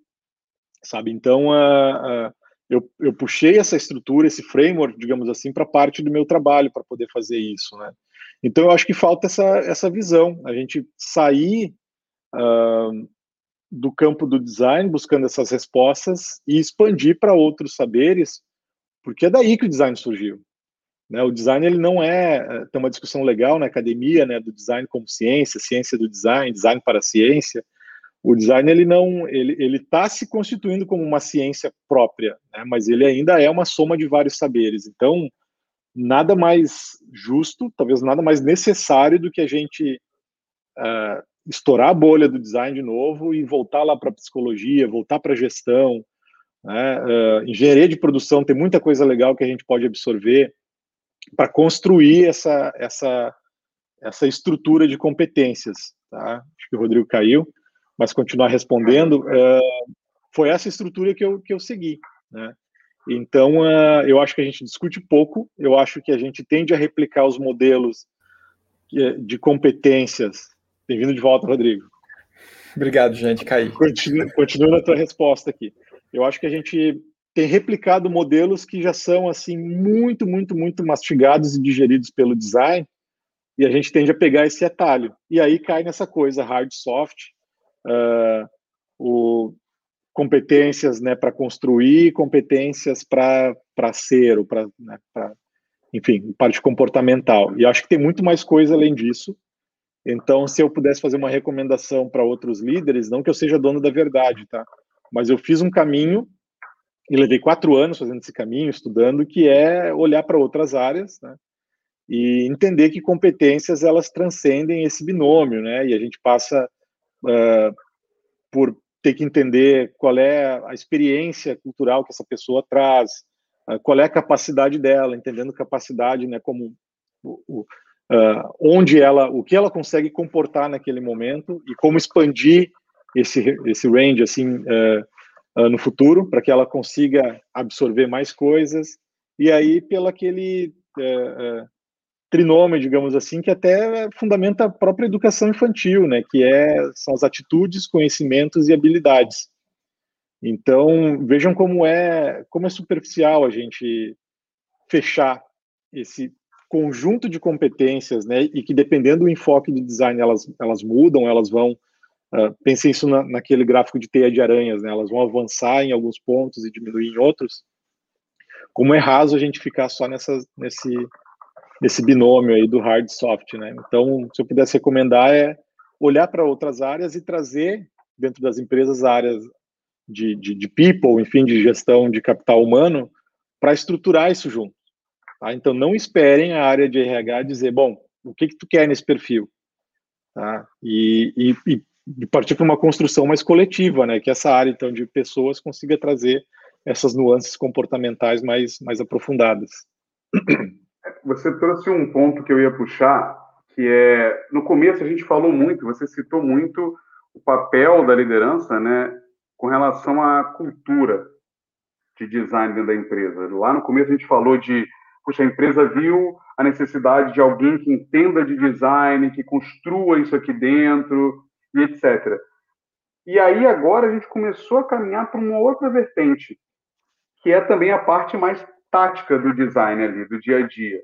sabe? Então, uh, uh, eu, eu puxei essa estrutura, esse framework, digamos assim, para parte do meu trabalho para poder fazer isso, né? Então, eu acho que falta essa, essa visão, a gente sair uh, do campo do design, buscando essas respostas e expandir para outros saberes, porque é daí que o design surgiu. Né? O design ele não é, é tem uma discussão legal na academia, né, do design como ciência, ciência do design, design para ciência, o design ele não ele ele está se constituindo como uma ciência própria, né? mas ele ainda é uma soma de vários saberes. Então nada mais justo, talvez nada mais necessário do que a gente uh, estourar a bolha do design de novo e voltar lá para psicologia, voltar para gestão, né? uh, engenharia de produção tem muita coisa legal que a gente pode absorver para construir essa essa essa estrutura de competências, tá? Acho que o Rodrigo caiu mas continuar respondendo, é, foi essa estrutura que eu, que eu segui, né? Então, uh, eu acho que a gente discute pouco, eu acho que a gente tende a replicar os modelos de competências. Bem-vindo de volta, Rodrigo. Obrigado, gente, caí. Continua, continua na tua resposta aqui. Eu acho que a gente tem replicado modelos que já são, assim, muito, muito, muito mastigados e digeridos pelo design, e a gente tende a pegar esse atalho. E aí cai nessa coisa hard, soft, uh, o, competências né, para construir, competências para ser, ou para, né, enfim, parte comportamental. E acho que tem muito mais coisa além disso. Então, se eu pudesse fazer uma recomendação para outros líderes, não que eu seja dono da verdade, tá? Mas eu fiz um caminho e levei quatro anos fazendo esse caminho, estudando, que é olhar para outras áreas, né? E entender que competências elas transcendem esse binômio, né? E a gente passa uh, por ter que entender qual é a experiência cultural que essa pessoa traz, uh, qual é a capacidade dela, entendendo capacidade, né, como o, o, uh, onde ela, o que ela consegue comportar naquele momento e como expandir esse, esse range assim uh, no futuro, para que ela consiga absorver mais coisas, e aí pelo aquele uh, trinômio, digamos assim, que até fundamenta a própria educação infantil, né, que é, são as atitudes, conhecimentos e habilidades. Então, vejam como é, como é superficial a gente fechar esse conjunto de competências, né, e que dependendo do enfoque do design, elas, elas mudam, elas vão Uh, pensem isso na, naquele gráfico de teia de aranhas, né? Elas vão avançar em alguns pontos e diminuir em outros. Como é raso a gente ficar só nessa, nesse, nesse binômio aí do hard soft, né? Então, se eu pudesse recomendar é olhar para outras áreas e trazer dentro das empresas áreas de, de, de people, enfim, de gestão de capital humano, para estruturar isso junto. Tá? Então, não esperem a área de RH dizer, bom, o que, que tu quer nesse perfil? Tá? E, e, e de partir para uma construção mais coletiva, né? Que essa área então de pessoas consiga trazer essas nuances comportamentais mais mais aprofundadas. Você trouxe um ponto que eu ia puxar, que é no começo a gente falou muito, você citou muito o papel da liderança, né, com relação à cultura de design dentro da empresa. Lá no começo a gente falou de, puxa, a empresa viu a necessidade de alguém que entenda de design, que construa isso aqui dentro, e etc. E aí agora a gente começou a caminhar para uma outra vertente, que é também a parte mais tática do design ali, do dia a dia.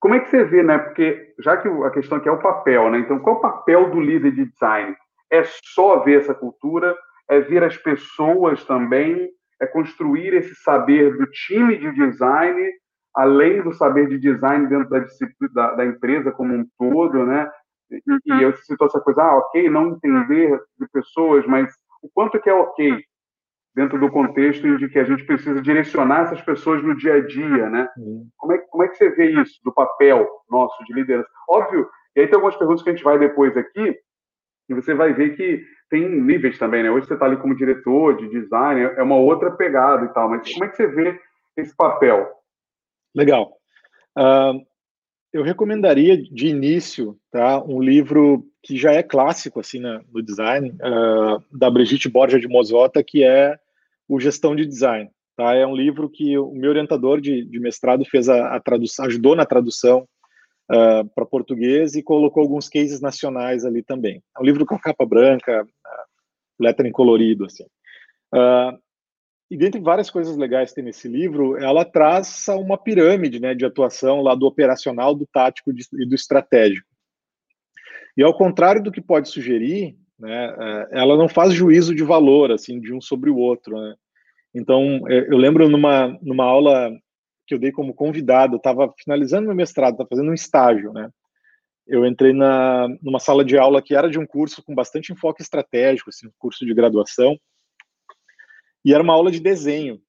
Como é que você vê, né? Porque já que a questão aqui é o papel, né? Então, qual é o papel do líder de design? É só ver essa cultura? É ver as pessoas também? É construir esse saber do time de design, além do saber de design dentro da, da, da empresa como um todo, né? E, e eu citou essa coisa, ah, ok, não entender de pessoas, mas o quanto que é ok dentro do contexto de que a gente precisa direcionar essas pessoas no dia a dia, né? Como é, como é que você vê isso, do papel nosso de liderança? Óbvio, e aí tem algumas perguntas que a gente vai depois aqui, e você vai ver que tem níveis também, né? Hoje você está ali como diretor de design, é uma outra pegada e tal, mas como é que você vê esse papel? Legal. Uh, eu recomendaria de início tá, um livro que já é clássico assim no design, uh, da Brigitte Borja de Mosota, que é o Gestão de Design. Tá? É um livro que o meu orientador de, de mestrado fez a, a tradução, ajudou na tradução uh, para português e colocou alguns cases nacionais ali também. É um livro com capa branca, uh, lettering colorido, assim. Uh, e dentre várias coisas legais que tem nesse livro, ela traça uma pirâmide né, de atuação lá do operacional, do tático e do estratégico. E ao contrário do que pode sugerir, né, é, ela não faz juízo de valor assim de um sobre o outro. Né? Então, é, eu lembro numa, numa aula que eu dei como convidado, eu estava finalizando meu mestrado, estava fazendo um estágio, né? Eu entrei na, numa sala de aula que era de um curso com bastante enfoque estratégico, assim, um curso de graduação, e era uma aula de desenho,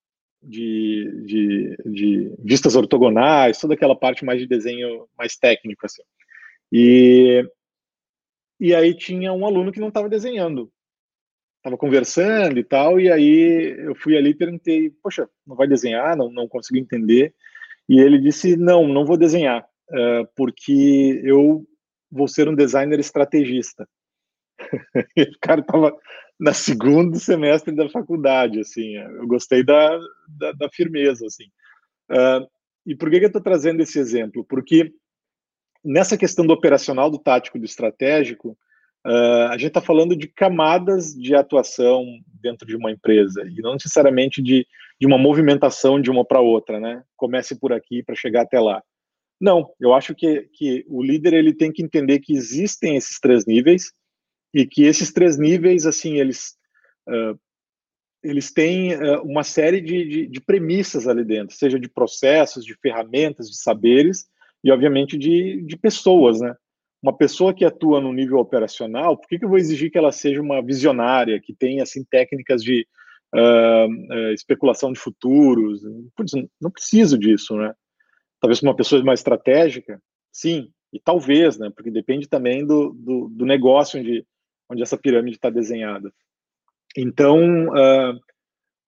de, de, de, vistas ortogonais, toda aquela parte mais de desenho mais técnico, assim. E, e aí tinha um aluno que não estava desenhando, estava conversando e tal, e aí eu fui ali e perguntei, poxa, não vai desenhar? Não, não consigo entender. E ele disse, não, não vou desenhar, uh, porque eu vou ser um designer estrategista. o cara estava na segundo semestre da faculdade, assim, eu gostei da, da, da firmeza, assim. Uh, e por que, que eu estou trazendo esse exemplo? Porque nessa questão do operacional, do tático, do estratégico, uh, a gente está falando de camadas de atuação dentro de uma empresa e não necessariamente de, de uma movimentação de uma para outra, né? Comece por aqui para chegar até lá. Não, eu acho que, que o líder ele tem que entender que existem esses três níveis e que esses três níveis, assim, eles uh, eles têm uh, uma série de, de, de, premissas ali dentro, seja de processos, de ferramentas, de saberes e, obviamente, de, de pessoas, né? Uma pessoa que atua no nível operacional, por que, que eu vou exigir que ela seja uma visionária, que tenha, assim, técnicas de uh, especulação de futuros? Putz, não preciso disso, né? Talvez uma pessoa mais estratégica, sim, e talvez, né? Porque depende também do, do, do negócio onde onde essa pirâmide está desenhada. Então, uh,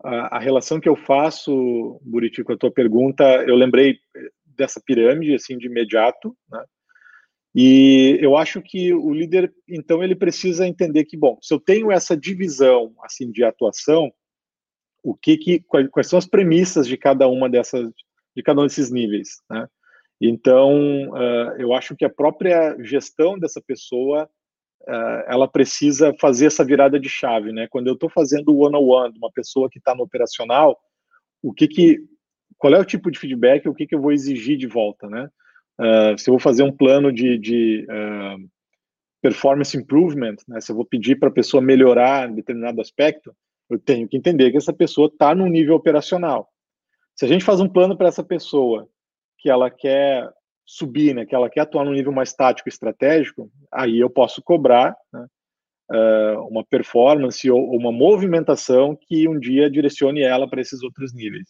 a, a, relação que eu faço, Buriti, com a tua pergunta, eu lembrei dessa pirâmide, assim, de imediato, né? E eu acho que o líder, então, ele precisa entender que, bom, se eu tenho essa divisão assim de atuação, o que que quais, são as premissas de cada uma dessas de cada um desses níveis, né? Então, uh, eu acho que a própria gestão dessa pessoa, ela precisa fazer essa virada de chave, né? Quando eu estou fazendo o one-on-one de uma pessoa que está no operacional, o que que, qual é o tipo de feedback, o que que eu vou exigir de volta, né? Uh, se eu vou fazer um plano de, de performance improvement, né? Se eu vou pedir para a pessoa melhorar em determinado aspecto, eu tenho que entender que essa pessoa está no nível operacional. Se a gente faz um plano para essa pessoa que ela quer subir, né, que ela quer atuar no nível mais tático estratégico, aí eu posso cobrar né, uh, uma performance ou uma movimentação que um dia direcione ela para esses outros níveis.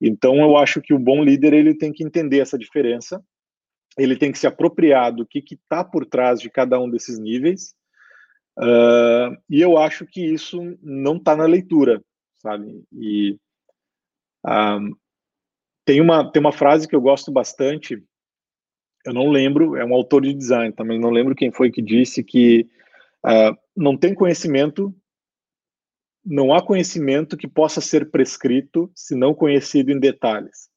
Então, eu acho que o bom líder ele tem que entender essa diferença, ele tem que se apropriar do que está por trás de cada um desses níveis Uh, e eu acho que isso não está na leitura, sabe? E uh, tem, uma, tem uma frase que eu gosto bastante, eu não lembro, é um autor de design também, não lembro quem foi que disse que uh, não tem conhecimento, não há conhecimento que possa ser prescrito se não conhecido em detalhes.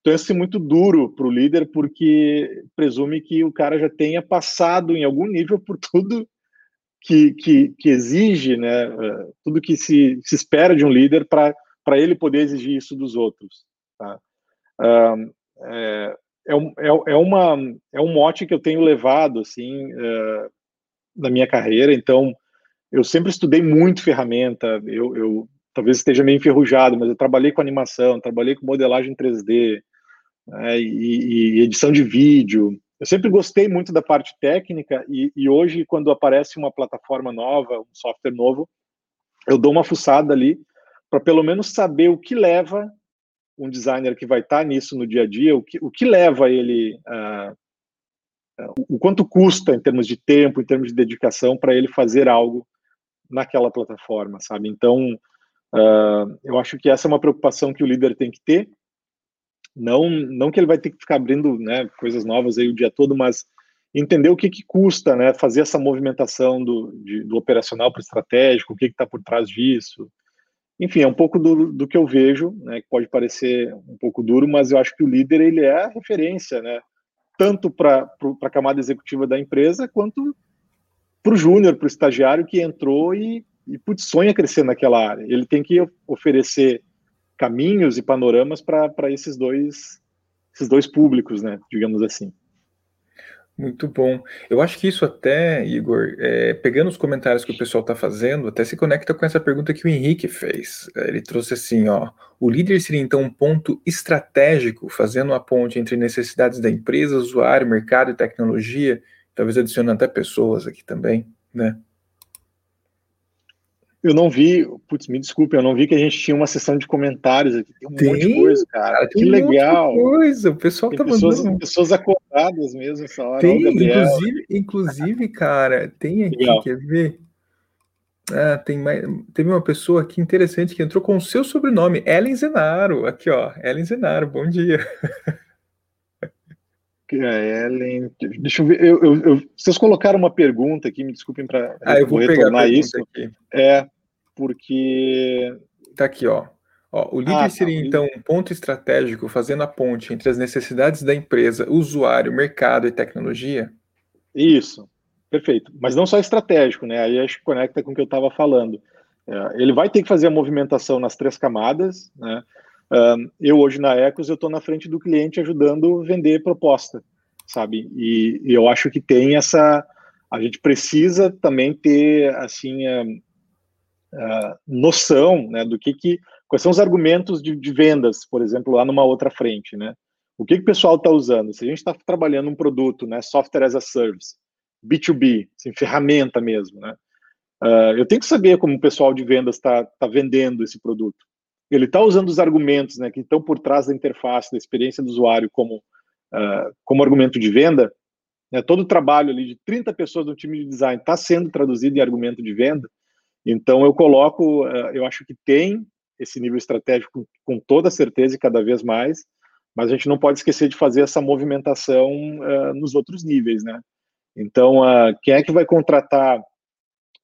Então, isso é muito duro para o líder, porque presume que o cara já tenha passado em algum nível por tudo que, que, que exige, né, é, tudo que se, se espera de um líder para ele poder exigir isso dos outros. Tá? é, é, é, é, uma, é um mote que eu tenho levado assim é, na minha carreira, então eu sempre estudei muito ferramenta, eu, eu talvez esteja meio enferrujado, mas eu trabalhei com animação, trabalhei com modelagem 3D, né, e, e, edição de vídeo, eu sempre gostei muito da parte técnica e, e, hoje, quando aparece uma plataforma nova, um software novo, eu dou uma fuçada ali para pelo menos saber o que leva um designer que vai estar tá nisso no dia a dia, o que, o que leva ele, uh, o quanto custa em termos de tempo, em termos de dedicação para ele fazer algo naquela plataforma, sabe? Então, uh, eu acho que essa é uma preocupação que o líder tem que ter não, não que ele vai ter que ficar abrindo né, coisas novas aí o dia todo, mas entender o que, que custa né, fazer essa movimentação do, de, do operacional para o estratégico, o que está por trás disso. Enfim, é um pouco do, do que eu vejo, né, que pode parecer um pouco duro, mas eu acho que o líder ele é a referência, né, tanto para a camada executiva da empresa, quanto para o júnior, para o estagiário que entrou e, e putz, sonha crescer naquela área. Ele tem que oferecer caminhos e panoramas para esses dois esses dois públicos, né, digamos assim. Muito bom. Eu acho que isso até, Igor, é, pegando os comentários que o pessoal está fazendo, até se conecta com essa pergunta que o Henrique fez. Ele trouxe assim, ó, o líder seria então um ponto estratégico, fazendo a ponte entre necessidades da empresa, usuário, mercado e tecnologia, talvez adicionando até pessoas aqui também, né? Eu não vi, putz, me desculpe, eu não vi que a gente tinha uma sessão de comentários aqui. Tem um tem, monte de coisa, cara. que legal. coisa, o pessoal tem tá pessoas, mandando. Pessoas acordadas mesmo essa hora. Tem, inclusive, inclusive, cara, tem aqui, legal. quer ver? Ah, tem mais, teve uma pessoa aqui interessante que entrou com o seu sobrenome, Ellen Zenaro. Aqui, ó, Ellen Zenaro, bom dia. É, Ellen, deixa eu ver. Eu, eu, eu, vocês colocaram uma pergunta aqui, me desculpem para ah, eu vou retornar isso. Aqui. É, porque. Tá aqui, ó. Ó o líder ah, tá. seria, tá. então, um ponto estratégico fazendo a ponte entre as necessidades da empresa, usuário, mercado e tecnologia? Isso, perfeito. Mas não só estratégico, né? Aí acho que conecta com o que eu estava falando. É, ele vai ter que fazer a movimentação nas três camadas, né? Um, eu hoje na Ecos eu estou na frente do cliente ajudando a vender proposta, sabe? E, e, eu acho que tem essa, a gente precisa também ter assim a, a noção, né, do que que quais são os argumentos de, de, vendas, por exemplo, lá numa outra frente, né? O que, que o pessoal está usando? Se a gente está trabalhando um produto, né, software as a service, B2B, assim, ferramenta mesmo, né? Uh, eu tenho que saber como o pessoal de vendas está tá vendendo esse produto ele está usando os argumentos né, que estão por trás da interface, da experiência do usuário como, uh, como argumento de venda, né, todo o trabalho ali de 30 pessoas no time de design está sendo traduzido em argumento de venda, então eu coloco, uh, eu acho que tem esse nível estratégico com toda certeza e cada vez mais, mas a gente não pode esquecer de fazer essa movimentação uh, nos outros níveis, né? Então, uh, quem é que vai contratar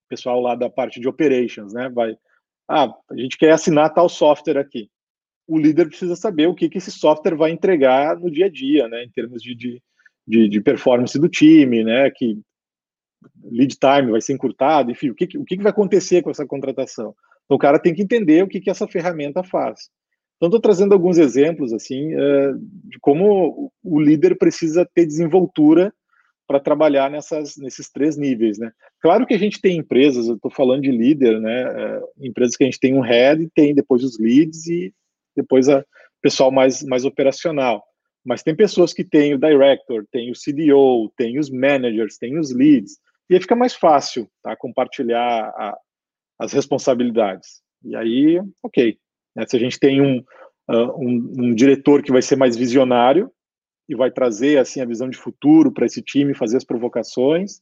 pessoal lá da parte de operations, né? Vai, ah, a gente quer assinar tal software aqui. O líder precisa saber o que, que esse software vai entregar no dia a dia, né? Em termos de, de, de, de performance do time, né? Que lead time vai ser encurtado, enfim, o que, o que vai acontecer com essa contratação? Então, o cara tem que entender o que, que essa ferramenta faz. Então, estou trazendo alguns exemplos, assim, uh, de como o líder precisa ter desenvoltura para trabalhar nessas, nesses três níveis, né? Claro que a gente tem empresas, eu estou falando de líder, né? Uh, empresas que a gente tem um head, tem depois os leads e depois a pessoal mais, mais operacional. Mas tem pessoas que têm o director, tem o CDO, tem os managers, tem os leads, e aí fica mais fácil tá, compartilhar a, as responsabilidades. E aí, ok. Né, se a gente tem um, uh, um, um, diretor que vai ser mais visionário e vai trazer assim a visão de futuro para esse time, fazer as provocações,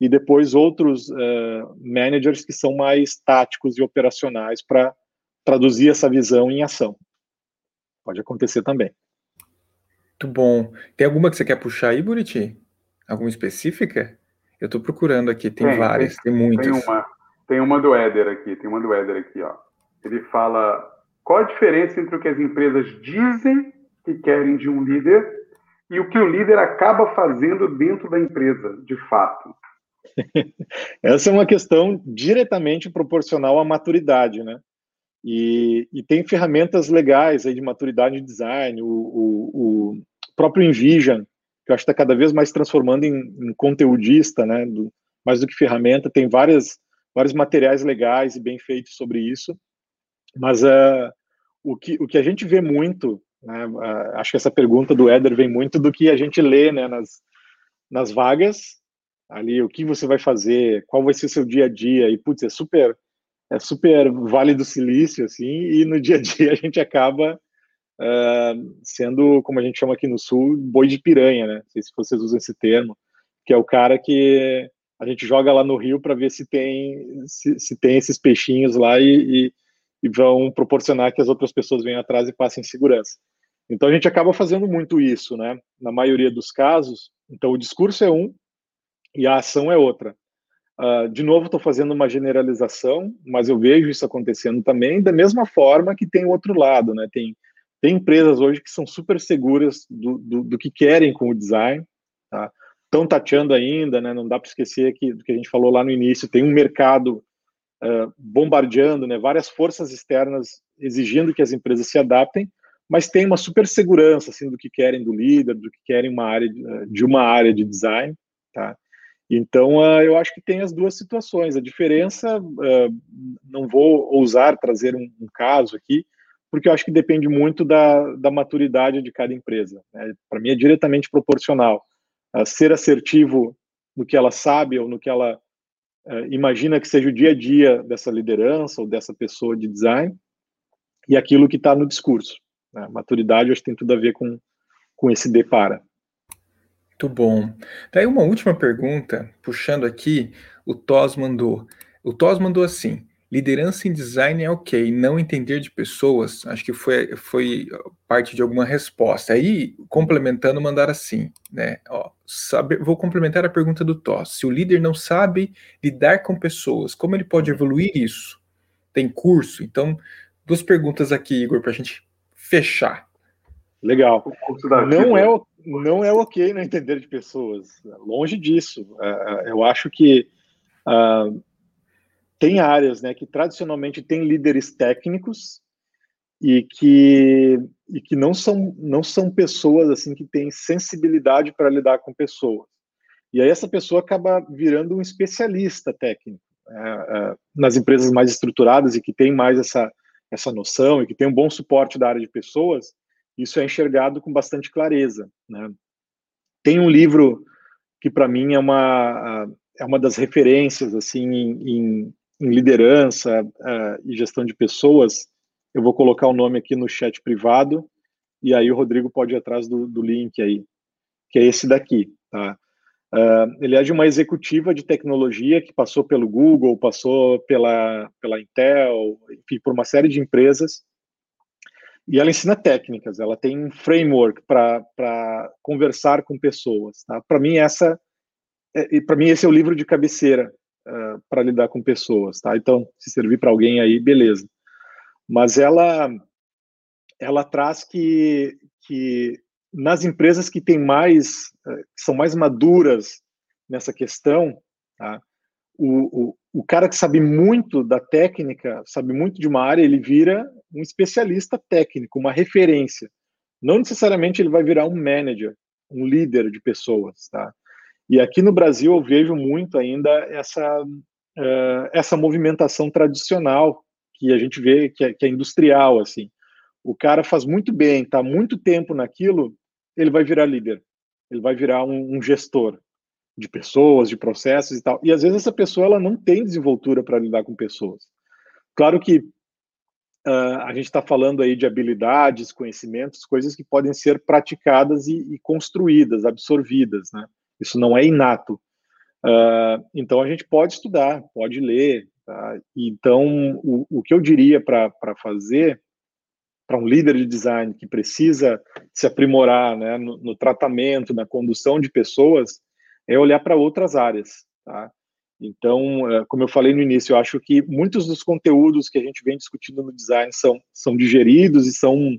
e depois outros uh, managers que são mais táticos e operacionais para traduzir essa visão em ação. Pode acontecer também. Muito bom. Tem alguma que você quer puxar aí, Buriti? Alguma específica? Eu estou procurando aqui, tem, tem várias, tem, tem muitas. Tem uma, tem uma do Éder aqui, tem uma do Éder aqui, ó. Ele fala qual a diferença entre o que as empresas dizem que querem de um líder e o que o líder acaba fazendo dentro da empresa, de fato. Essa é uma questão diretamente proporcional à maturidade, né? E, e tem ferramentas legais aí de maturidade de design, o, o, o próprio Envision, que eu acho que está cada vez mais transformando em, em conteudista, né? Do, mais do que ferramenta, tem várias, vários materiais legais e bem feitos sobre isso. Mas uh, o, que, o que a gente vê muito, né, uh, acho que essa pergunta do Éder vem muito do que a gente lê né, nas, nas vagas, ali, o que você vai fazer, qual vai ser seu dia a dia, e putz, é super, é super Vale do Silício, assim, e no dia a dia a gente acaba uh, sendo, como a gente chama aqui no Sul, boi de piranha, né? Não sei se vocês usam esse termo, que é o cara que a gente joga lá no rio para ver se tem se, se, tem esses peixinhos lá e, e, e, vão proporcionar que as outras pessoas venham atrás e passem segurança. Então a gente acaba fazendo muito isso, né? Na maioria dos casos. Então o discurso é um e a ação é outra. Uh, de novo, estou fazendo uma generalização, mas eu vejo isso acontecendo também da mesma forma que tem o outro lado, né? Tem tem empresas hoje que são super seguras do, do, do que querem com o design, tá? Estão tateando ainda, né? Não dá para esquecer que, do que a gente falou lá no início, tem um mercado uh, bombardeando, né? Várias forças externas exigindo que as empresas se adaptem, mas tem uma super segurança assim do que querem do líder, do que querem uma área de, de uma área de design, tá? Então, uh, eu acho que tem as duas situações. A diferença, uh, não vou ousar trazer um, um, caso aqui, porque eu acho que depende muito da, da maturidade de cada empresa. Né? Para mim é diretamente proporcional. Uh, ser assertivo no que ela sabe ou no que ela uh, imagina que seja o dia a dia dessa liderança ou dessa pessoa de design e aquilo que está no discurso. Né? Maturidade, acho que tem tudo a ver com, com esse depara. Muito bom. Daí uma última pergunta, puxando aqui, o Tos mandou. O Tos mandou assim: Liderança em design é ok, não entender de pessoas, acho que foi, foi parte de alguma resposta. Aí, complementando, mandar assim, né? Ó, sabe, vou complementar a pergunta do Toss. Se o líder não sabe lidar com pessoas, como ele pode evoluir isso? Tem curso? Então, duas perguntas aqui, Igor, para a gente fechar. Legal. Não é, não é ok não entender de pessoas. Longe disso. Uh, eu acho que. Uh, tem áreas né, que tradicionalmente têm líderes técnicos e que, e que não, são, não são pessoas assim que têm sensibilidade para lidar com pessoas. E aí essa pessoa acaba virando um especialista técnico. É, é, nas empresas mais estruturadas e que tem mais essa, essa noção e que tem um bom suporte da área de pessoas, isso é enxergado com bastante clareza. Né? Tem um livro que para mim é uma é uma das referências assim em, em, em liderança uh, e gestão de pessoas, eu vou colocar o nome aqui no chat privado e aí o Rodrigo pode ir atrás do, do link aí, que é esse daqui, tá? Uh, ele é de uma executiva de tecnologia que passou pelo Google, passou pela, pela Intel, enfim, por uma série de empresas. E ela ensina técnicas, ela tem um framework para conversar com pessoas. Tá? Para mim, essa é, para mim esse é o livro de cabeceira uh, para lidar com pessoas, tá? Então, se servir para alguém aí, beleza. Mas ela ela traz que que nas empresas que têm mais uh, são mais maduras nessa questão, tá? O, o, o cara que sabe muito da técnica, sabe muito de uma área, ele vira um especialista técnico, uma referência. Não necessariamente ele vai virar um manager, um líder de pessoas, tá? E aqui no Brasil eu vejo muito ainda essa uh, essa movimentação tradicional que a gente vê que é, que é industrial assim. O cara faz muito bem, está muito tempo naquilo, ele vai virar líder, ele vai virar um, um gestor de pessoas, de processos e tal. E às vezes essa pessoa ela não tem desenvoltura para lidar com pessoas. Claro que uh, a gente está falando aí de habilidades, conhecimentos, coisas que podem ser praticadas e, e construídas, absorvidas, né? Isso não é inato. Uh, então a gente pode estudar, pode ler. Tá? Então o, o que eu diria para fazer para um líder de design que precisa se aprimorar né, no, no tratamento, na condução de pessoas, é olhar para outras áreas, tá? Então, é, como eu falei no início, eu acho que muitos dos conteúdos que a gente vem discutindo no design são, são digeridos e são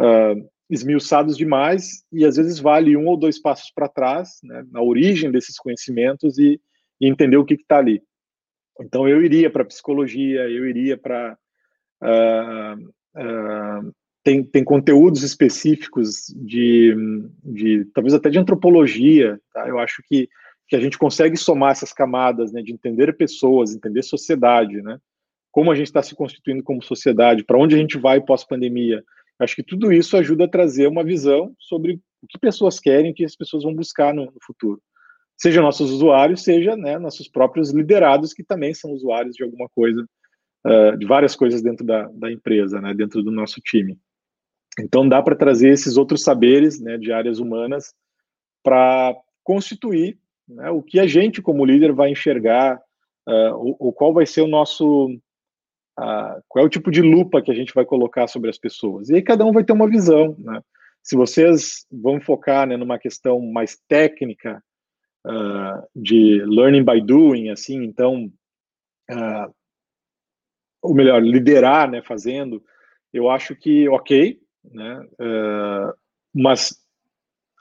uh, esmiuçados demais, e às vezes vale um ou dois passos para trás, né, na origem desses conhecimentos e, e entender o que está ali. Então, eu iria para psicologia, eu iria para. Uh, uh, tem, tem conteúdos específicos de, de, talvez até de antropologia, tá? Eu acho que, que a gente consegue somar essas camadas, né, de entender pessoas, entender sociedade, né? Como a gente está se constituindo como sociedade, para onde a gente vai pós-pandemia. Acho que tudo isso ajuda a trazer uma visão sobre o que pessoas querem, o que as pessoas vão buscar no, no futuro. Seja nossos usuários, seja né, nossos próprios liderados, que também são usuários de alguma coisa, uh, de várias coisas dentro da, da empresa, né, dentro do nosso time. Então, dá para trazer esses outros saberes né, de áreas humanas para constituir né, o que a gente, como líder, vai enxergar, uh, ou, ou, qual vai ser o nosso. Uh, qual é o tipo de lupa que a gente vai colocar sobre as pessoas. E aí cada um vai ter uma visão. Né? Se vocês vão focar né, numa questão mais técnica, uh, de learning by doing, assim, então, ou melhor, liderar, né, fazendo, eu acho que, ok, né? Uh, mas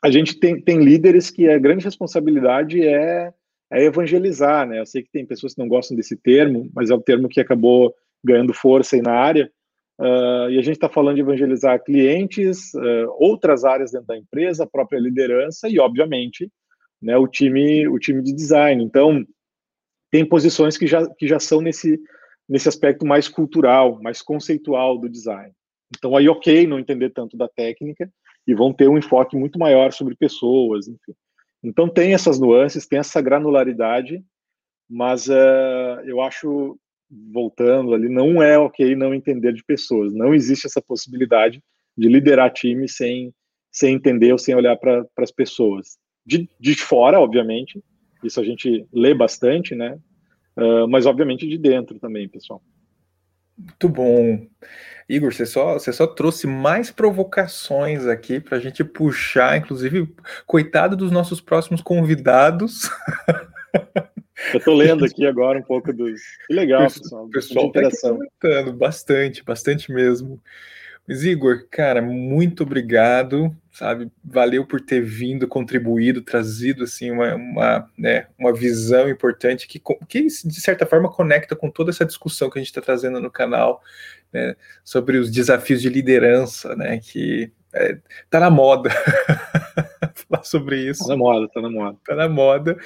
a gente tem, tem líderes que a grande responsabilidade é, é evangelizar, né? Eu sei que tem pessoas que não gostam desse termo, mas é o termo que acabou ganhando força aí na área. Uh, e a gente está falando de evangelizar clientes, uh, outras áreas dentro da empresa, a própria liderança e, obviamente, né, o time, o time de design. Então, tem posições que já, que já são nesse, nesse aspecto mais cultural, mais conceitual do design. Então, aí, ok, não entender tanto da técnica e vão ter um enfoque muito maior sobre pessoas, enfim. Então, tem essas nuances, tem essa granularidade, mas uh, eu acho, voltando ali, não é ok não entender de pessoas. Não existe essa possibilidade de liderar time sem, sem entender ou sem olhar para as pessoas. De, de fora, obviamente, isso a gente lê bastante, né? Uh, mas, obviamente, de dentro também, pessoal. Muito bom. Igor, você só, você só trouxe mais provocações aqui para a gente puxar, inclusive, coitado dos nossos próximos convidados. Eu estou lendo aqui agora um pouco dos. Que legal, pessoal. O pessoal está comentando bastante, bastante mesmo. Mas, Igor, cara, muito obrigado, sabe? Valeu por ter vindo, contribuído, trazido, assim, uma, uma, né, uma visão importante que, que, de certa forma, conecta com toda essa discussão que a gente está trazendo no canal, né, sobre os desafios de liderança, né, que é, tá na moda falar sobre isso. Tá na moda, tá na moda. Tá na moda.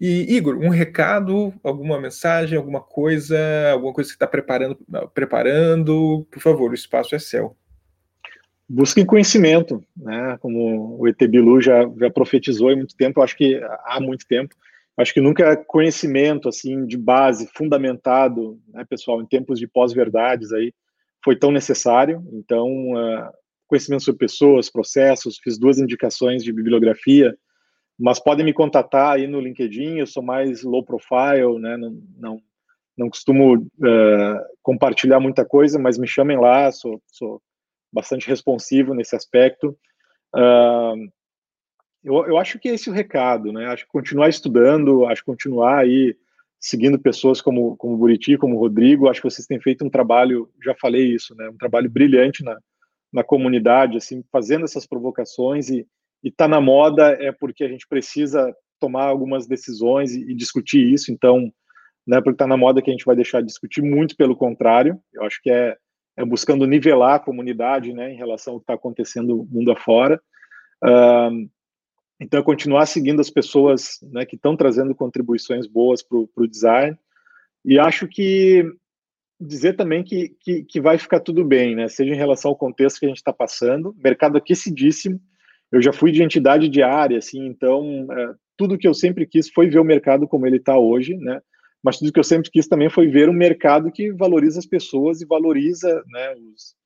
E, Igor, um recado, alguma mensagem, alguma coisa, alguma coisa que está preparando, preparando, por favor, o espaço é seu. Busquem conhecimento, né? Como o ET Bilu já, já profetizou há muito tempo, acho que há muito tempo. Acho que nunca conhecimento assim de base fundamentado, né, pessoal, em tempos de pós-verdades aí, foi tão necessário. Então, uh, conhecimento sobre pessoas, processos, fiz duas indicações de bibliografia mas podem me contatar aí no LinkedIn, eu sou mais low profile, né, não, não, não costumo uh, compartilhar muita coisa, mas me chamem lá, sou, sou bastante responsivo nesse aspecto. Uh, eu, eu acho que é esse o recado, né? Acho que continuar estudando, acho que continuar aí seguindo pessoas como, como Buriti, como Rodrigo, acho que vocês têm feito um trabalho, já falei isso, né? Um trabalho brilhante na, na comunidade, assim, fazendo essas provocações e, e tá na moda é porque a gente precisa tomar algumas decisões e, e discutir isso, então, né, porque tá na moda que a gente vai deixar de discutir, muito pelo contrário, eu acho que é, é buscando nivelar a comunidade, né, em relação ao que está acontecendo mundo afora, uh, então, é continuar seguindo as pessoas né, que estão trazendo contribuições boas para o design. E acho que dizer também que, que, que, vai ficar tudo bem, né? Seja em relação ao contexto que a gente está passando, mercado aquecidíssimo. Eu já fui de entidade diária, assim, então é, tudo que eu sempre quis foi ver o mercado como ele está hoje, né? Mas tudo que eu sempre quis também foi ver um mercado que valoriza as pessoas e valoriza né, os,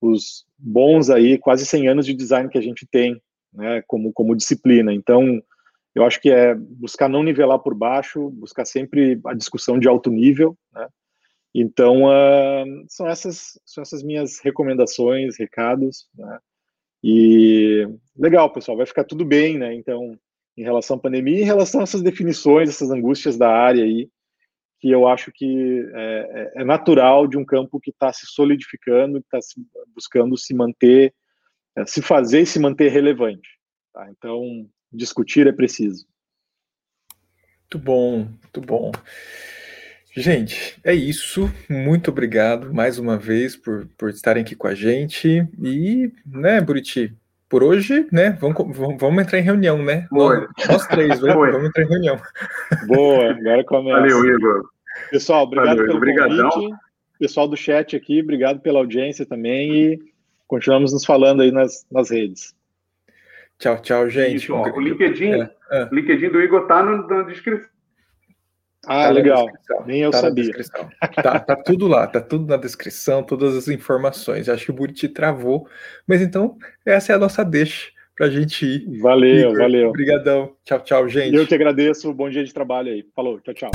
os bons aí, quase 100 anos de design que a gente tem né, como, como disciplina. Então, eu acho que é buscar não nivelar por baixo, buscar sempre a discussão de alto nível, né? Então, uh, são, essas, são essas minhas recomendações, recados, né? E legal, pessoal, vai ficar tudo bem, né? Então, em relação à pandemia, em relação a essas definições, essas angústias da área aí, que eu acho que é, é, é natural de um campo que está se solidificando, que está buscando se manter é, se fazer e se manter relevante. Tá? Então, discutir é preciso. Muito bom, muito bom. Gente, é isso. Muito obrigado mais uma vez por, por estarem aqui com a gente. E, né, Buriti, por hoje, né, vamos, vamos, vamos entrar em reunião, né? Nós, nós, três, né? vamos entrar em reunião. Boa, agora começa. Valeu, Igor. Pessoal, obrigado Valeu, pelo obrigadão. convite. Pessoal do chat aqui, obrigado pela audiência também. E continuamos nos falando aí nas, nas redes. Tchau, tchau, gente. Isso, ó, o LinkedIn, é, é. LinkedIn do Igor tá no, na descrição. Ah, tá legal. Nem eu tá sabia. Tá, tá, tudo lá, tá tudo na descrição, todas as informações. Acho que o Buriti travou, mas então essa é a nossa deixa pra gente ir. Valeu, Igor, valeu. Obrigadão. Tchau, tchau, gente. Eu que agradeço. Bom dia de trabalho aí. Falou, tchau, tchau.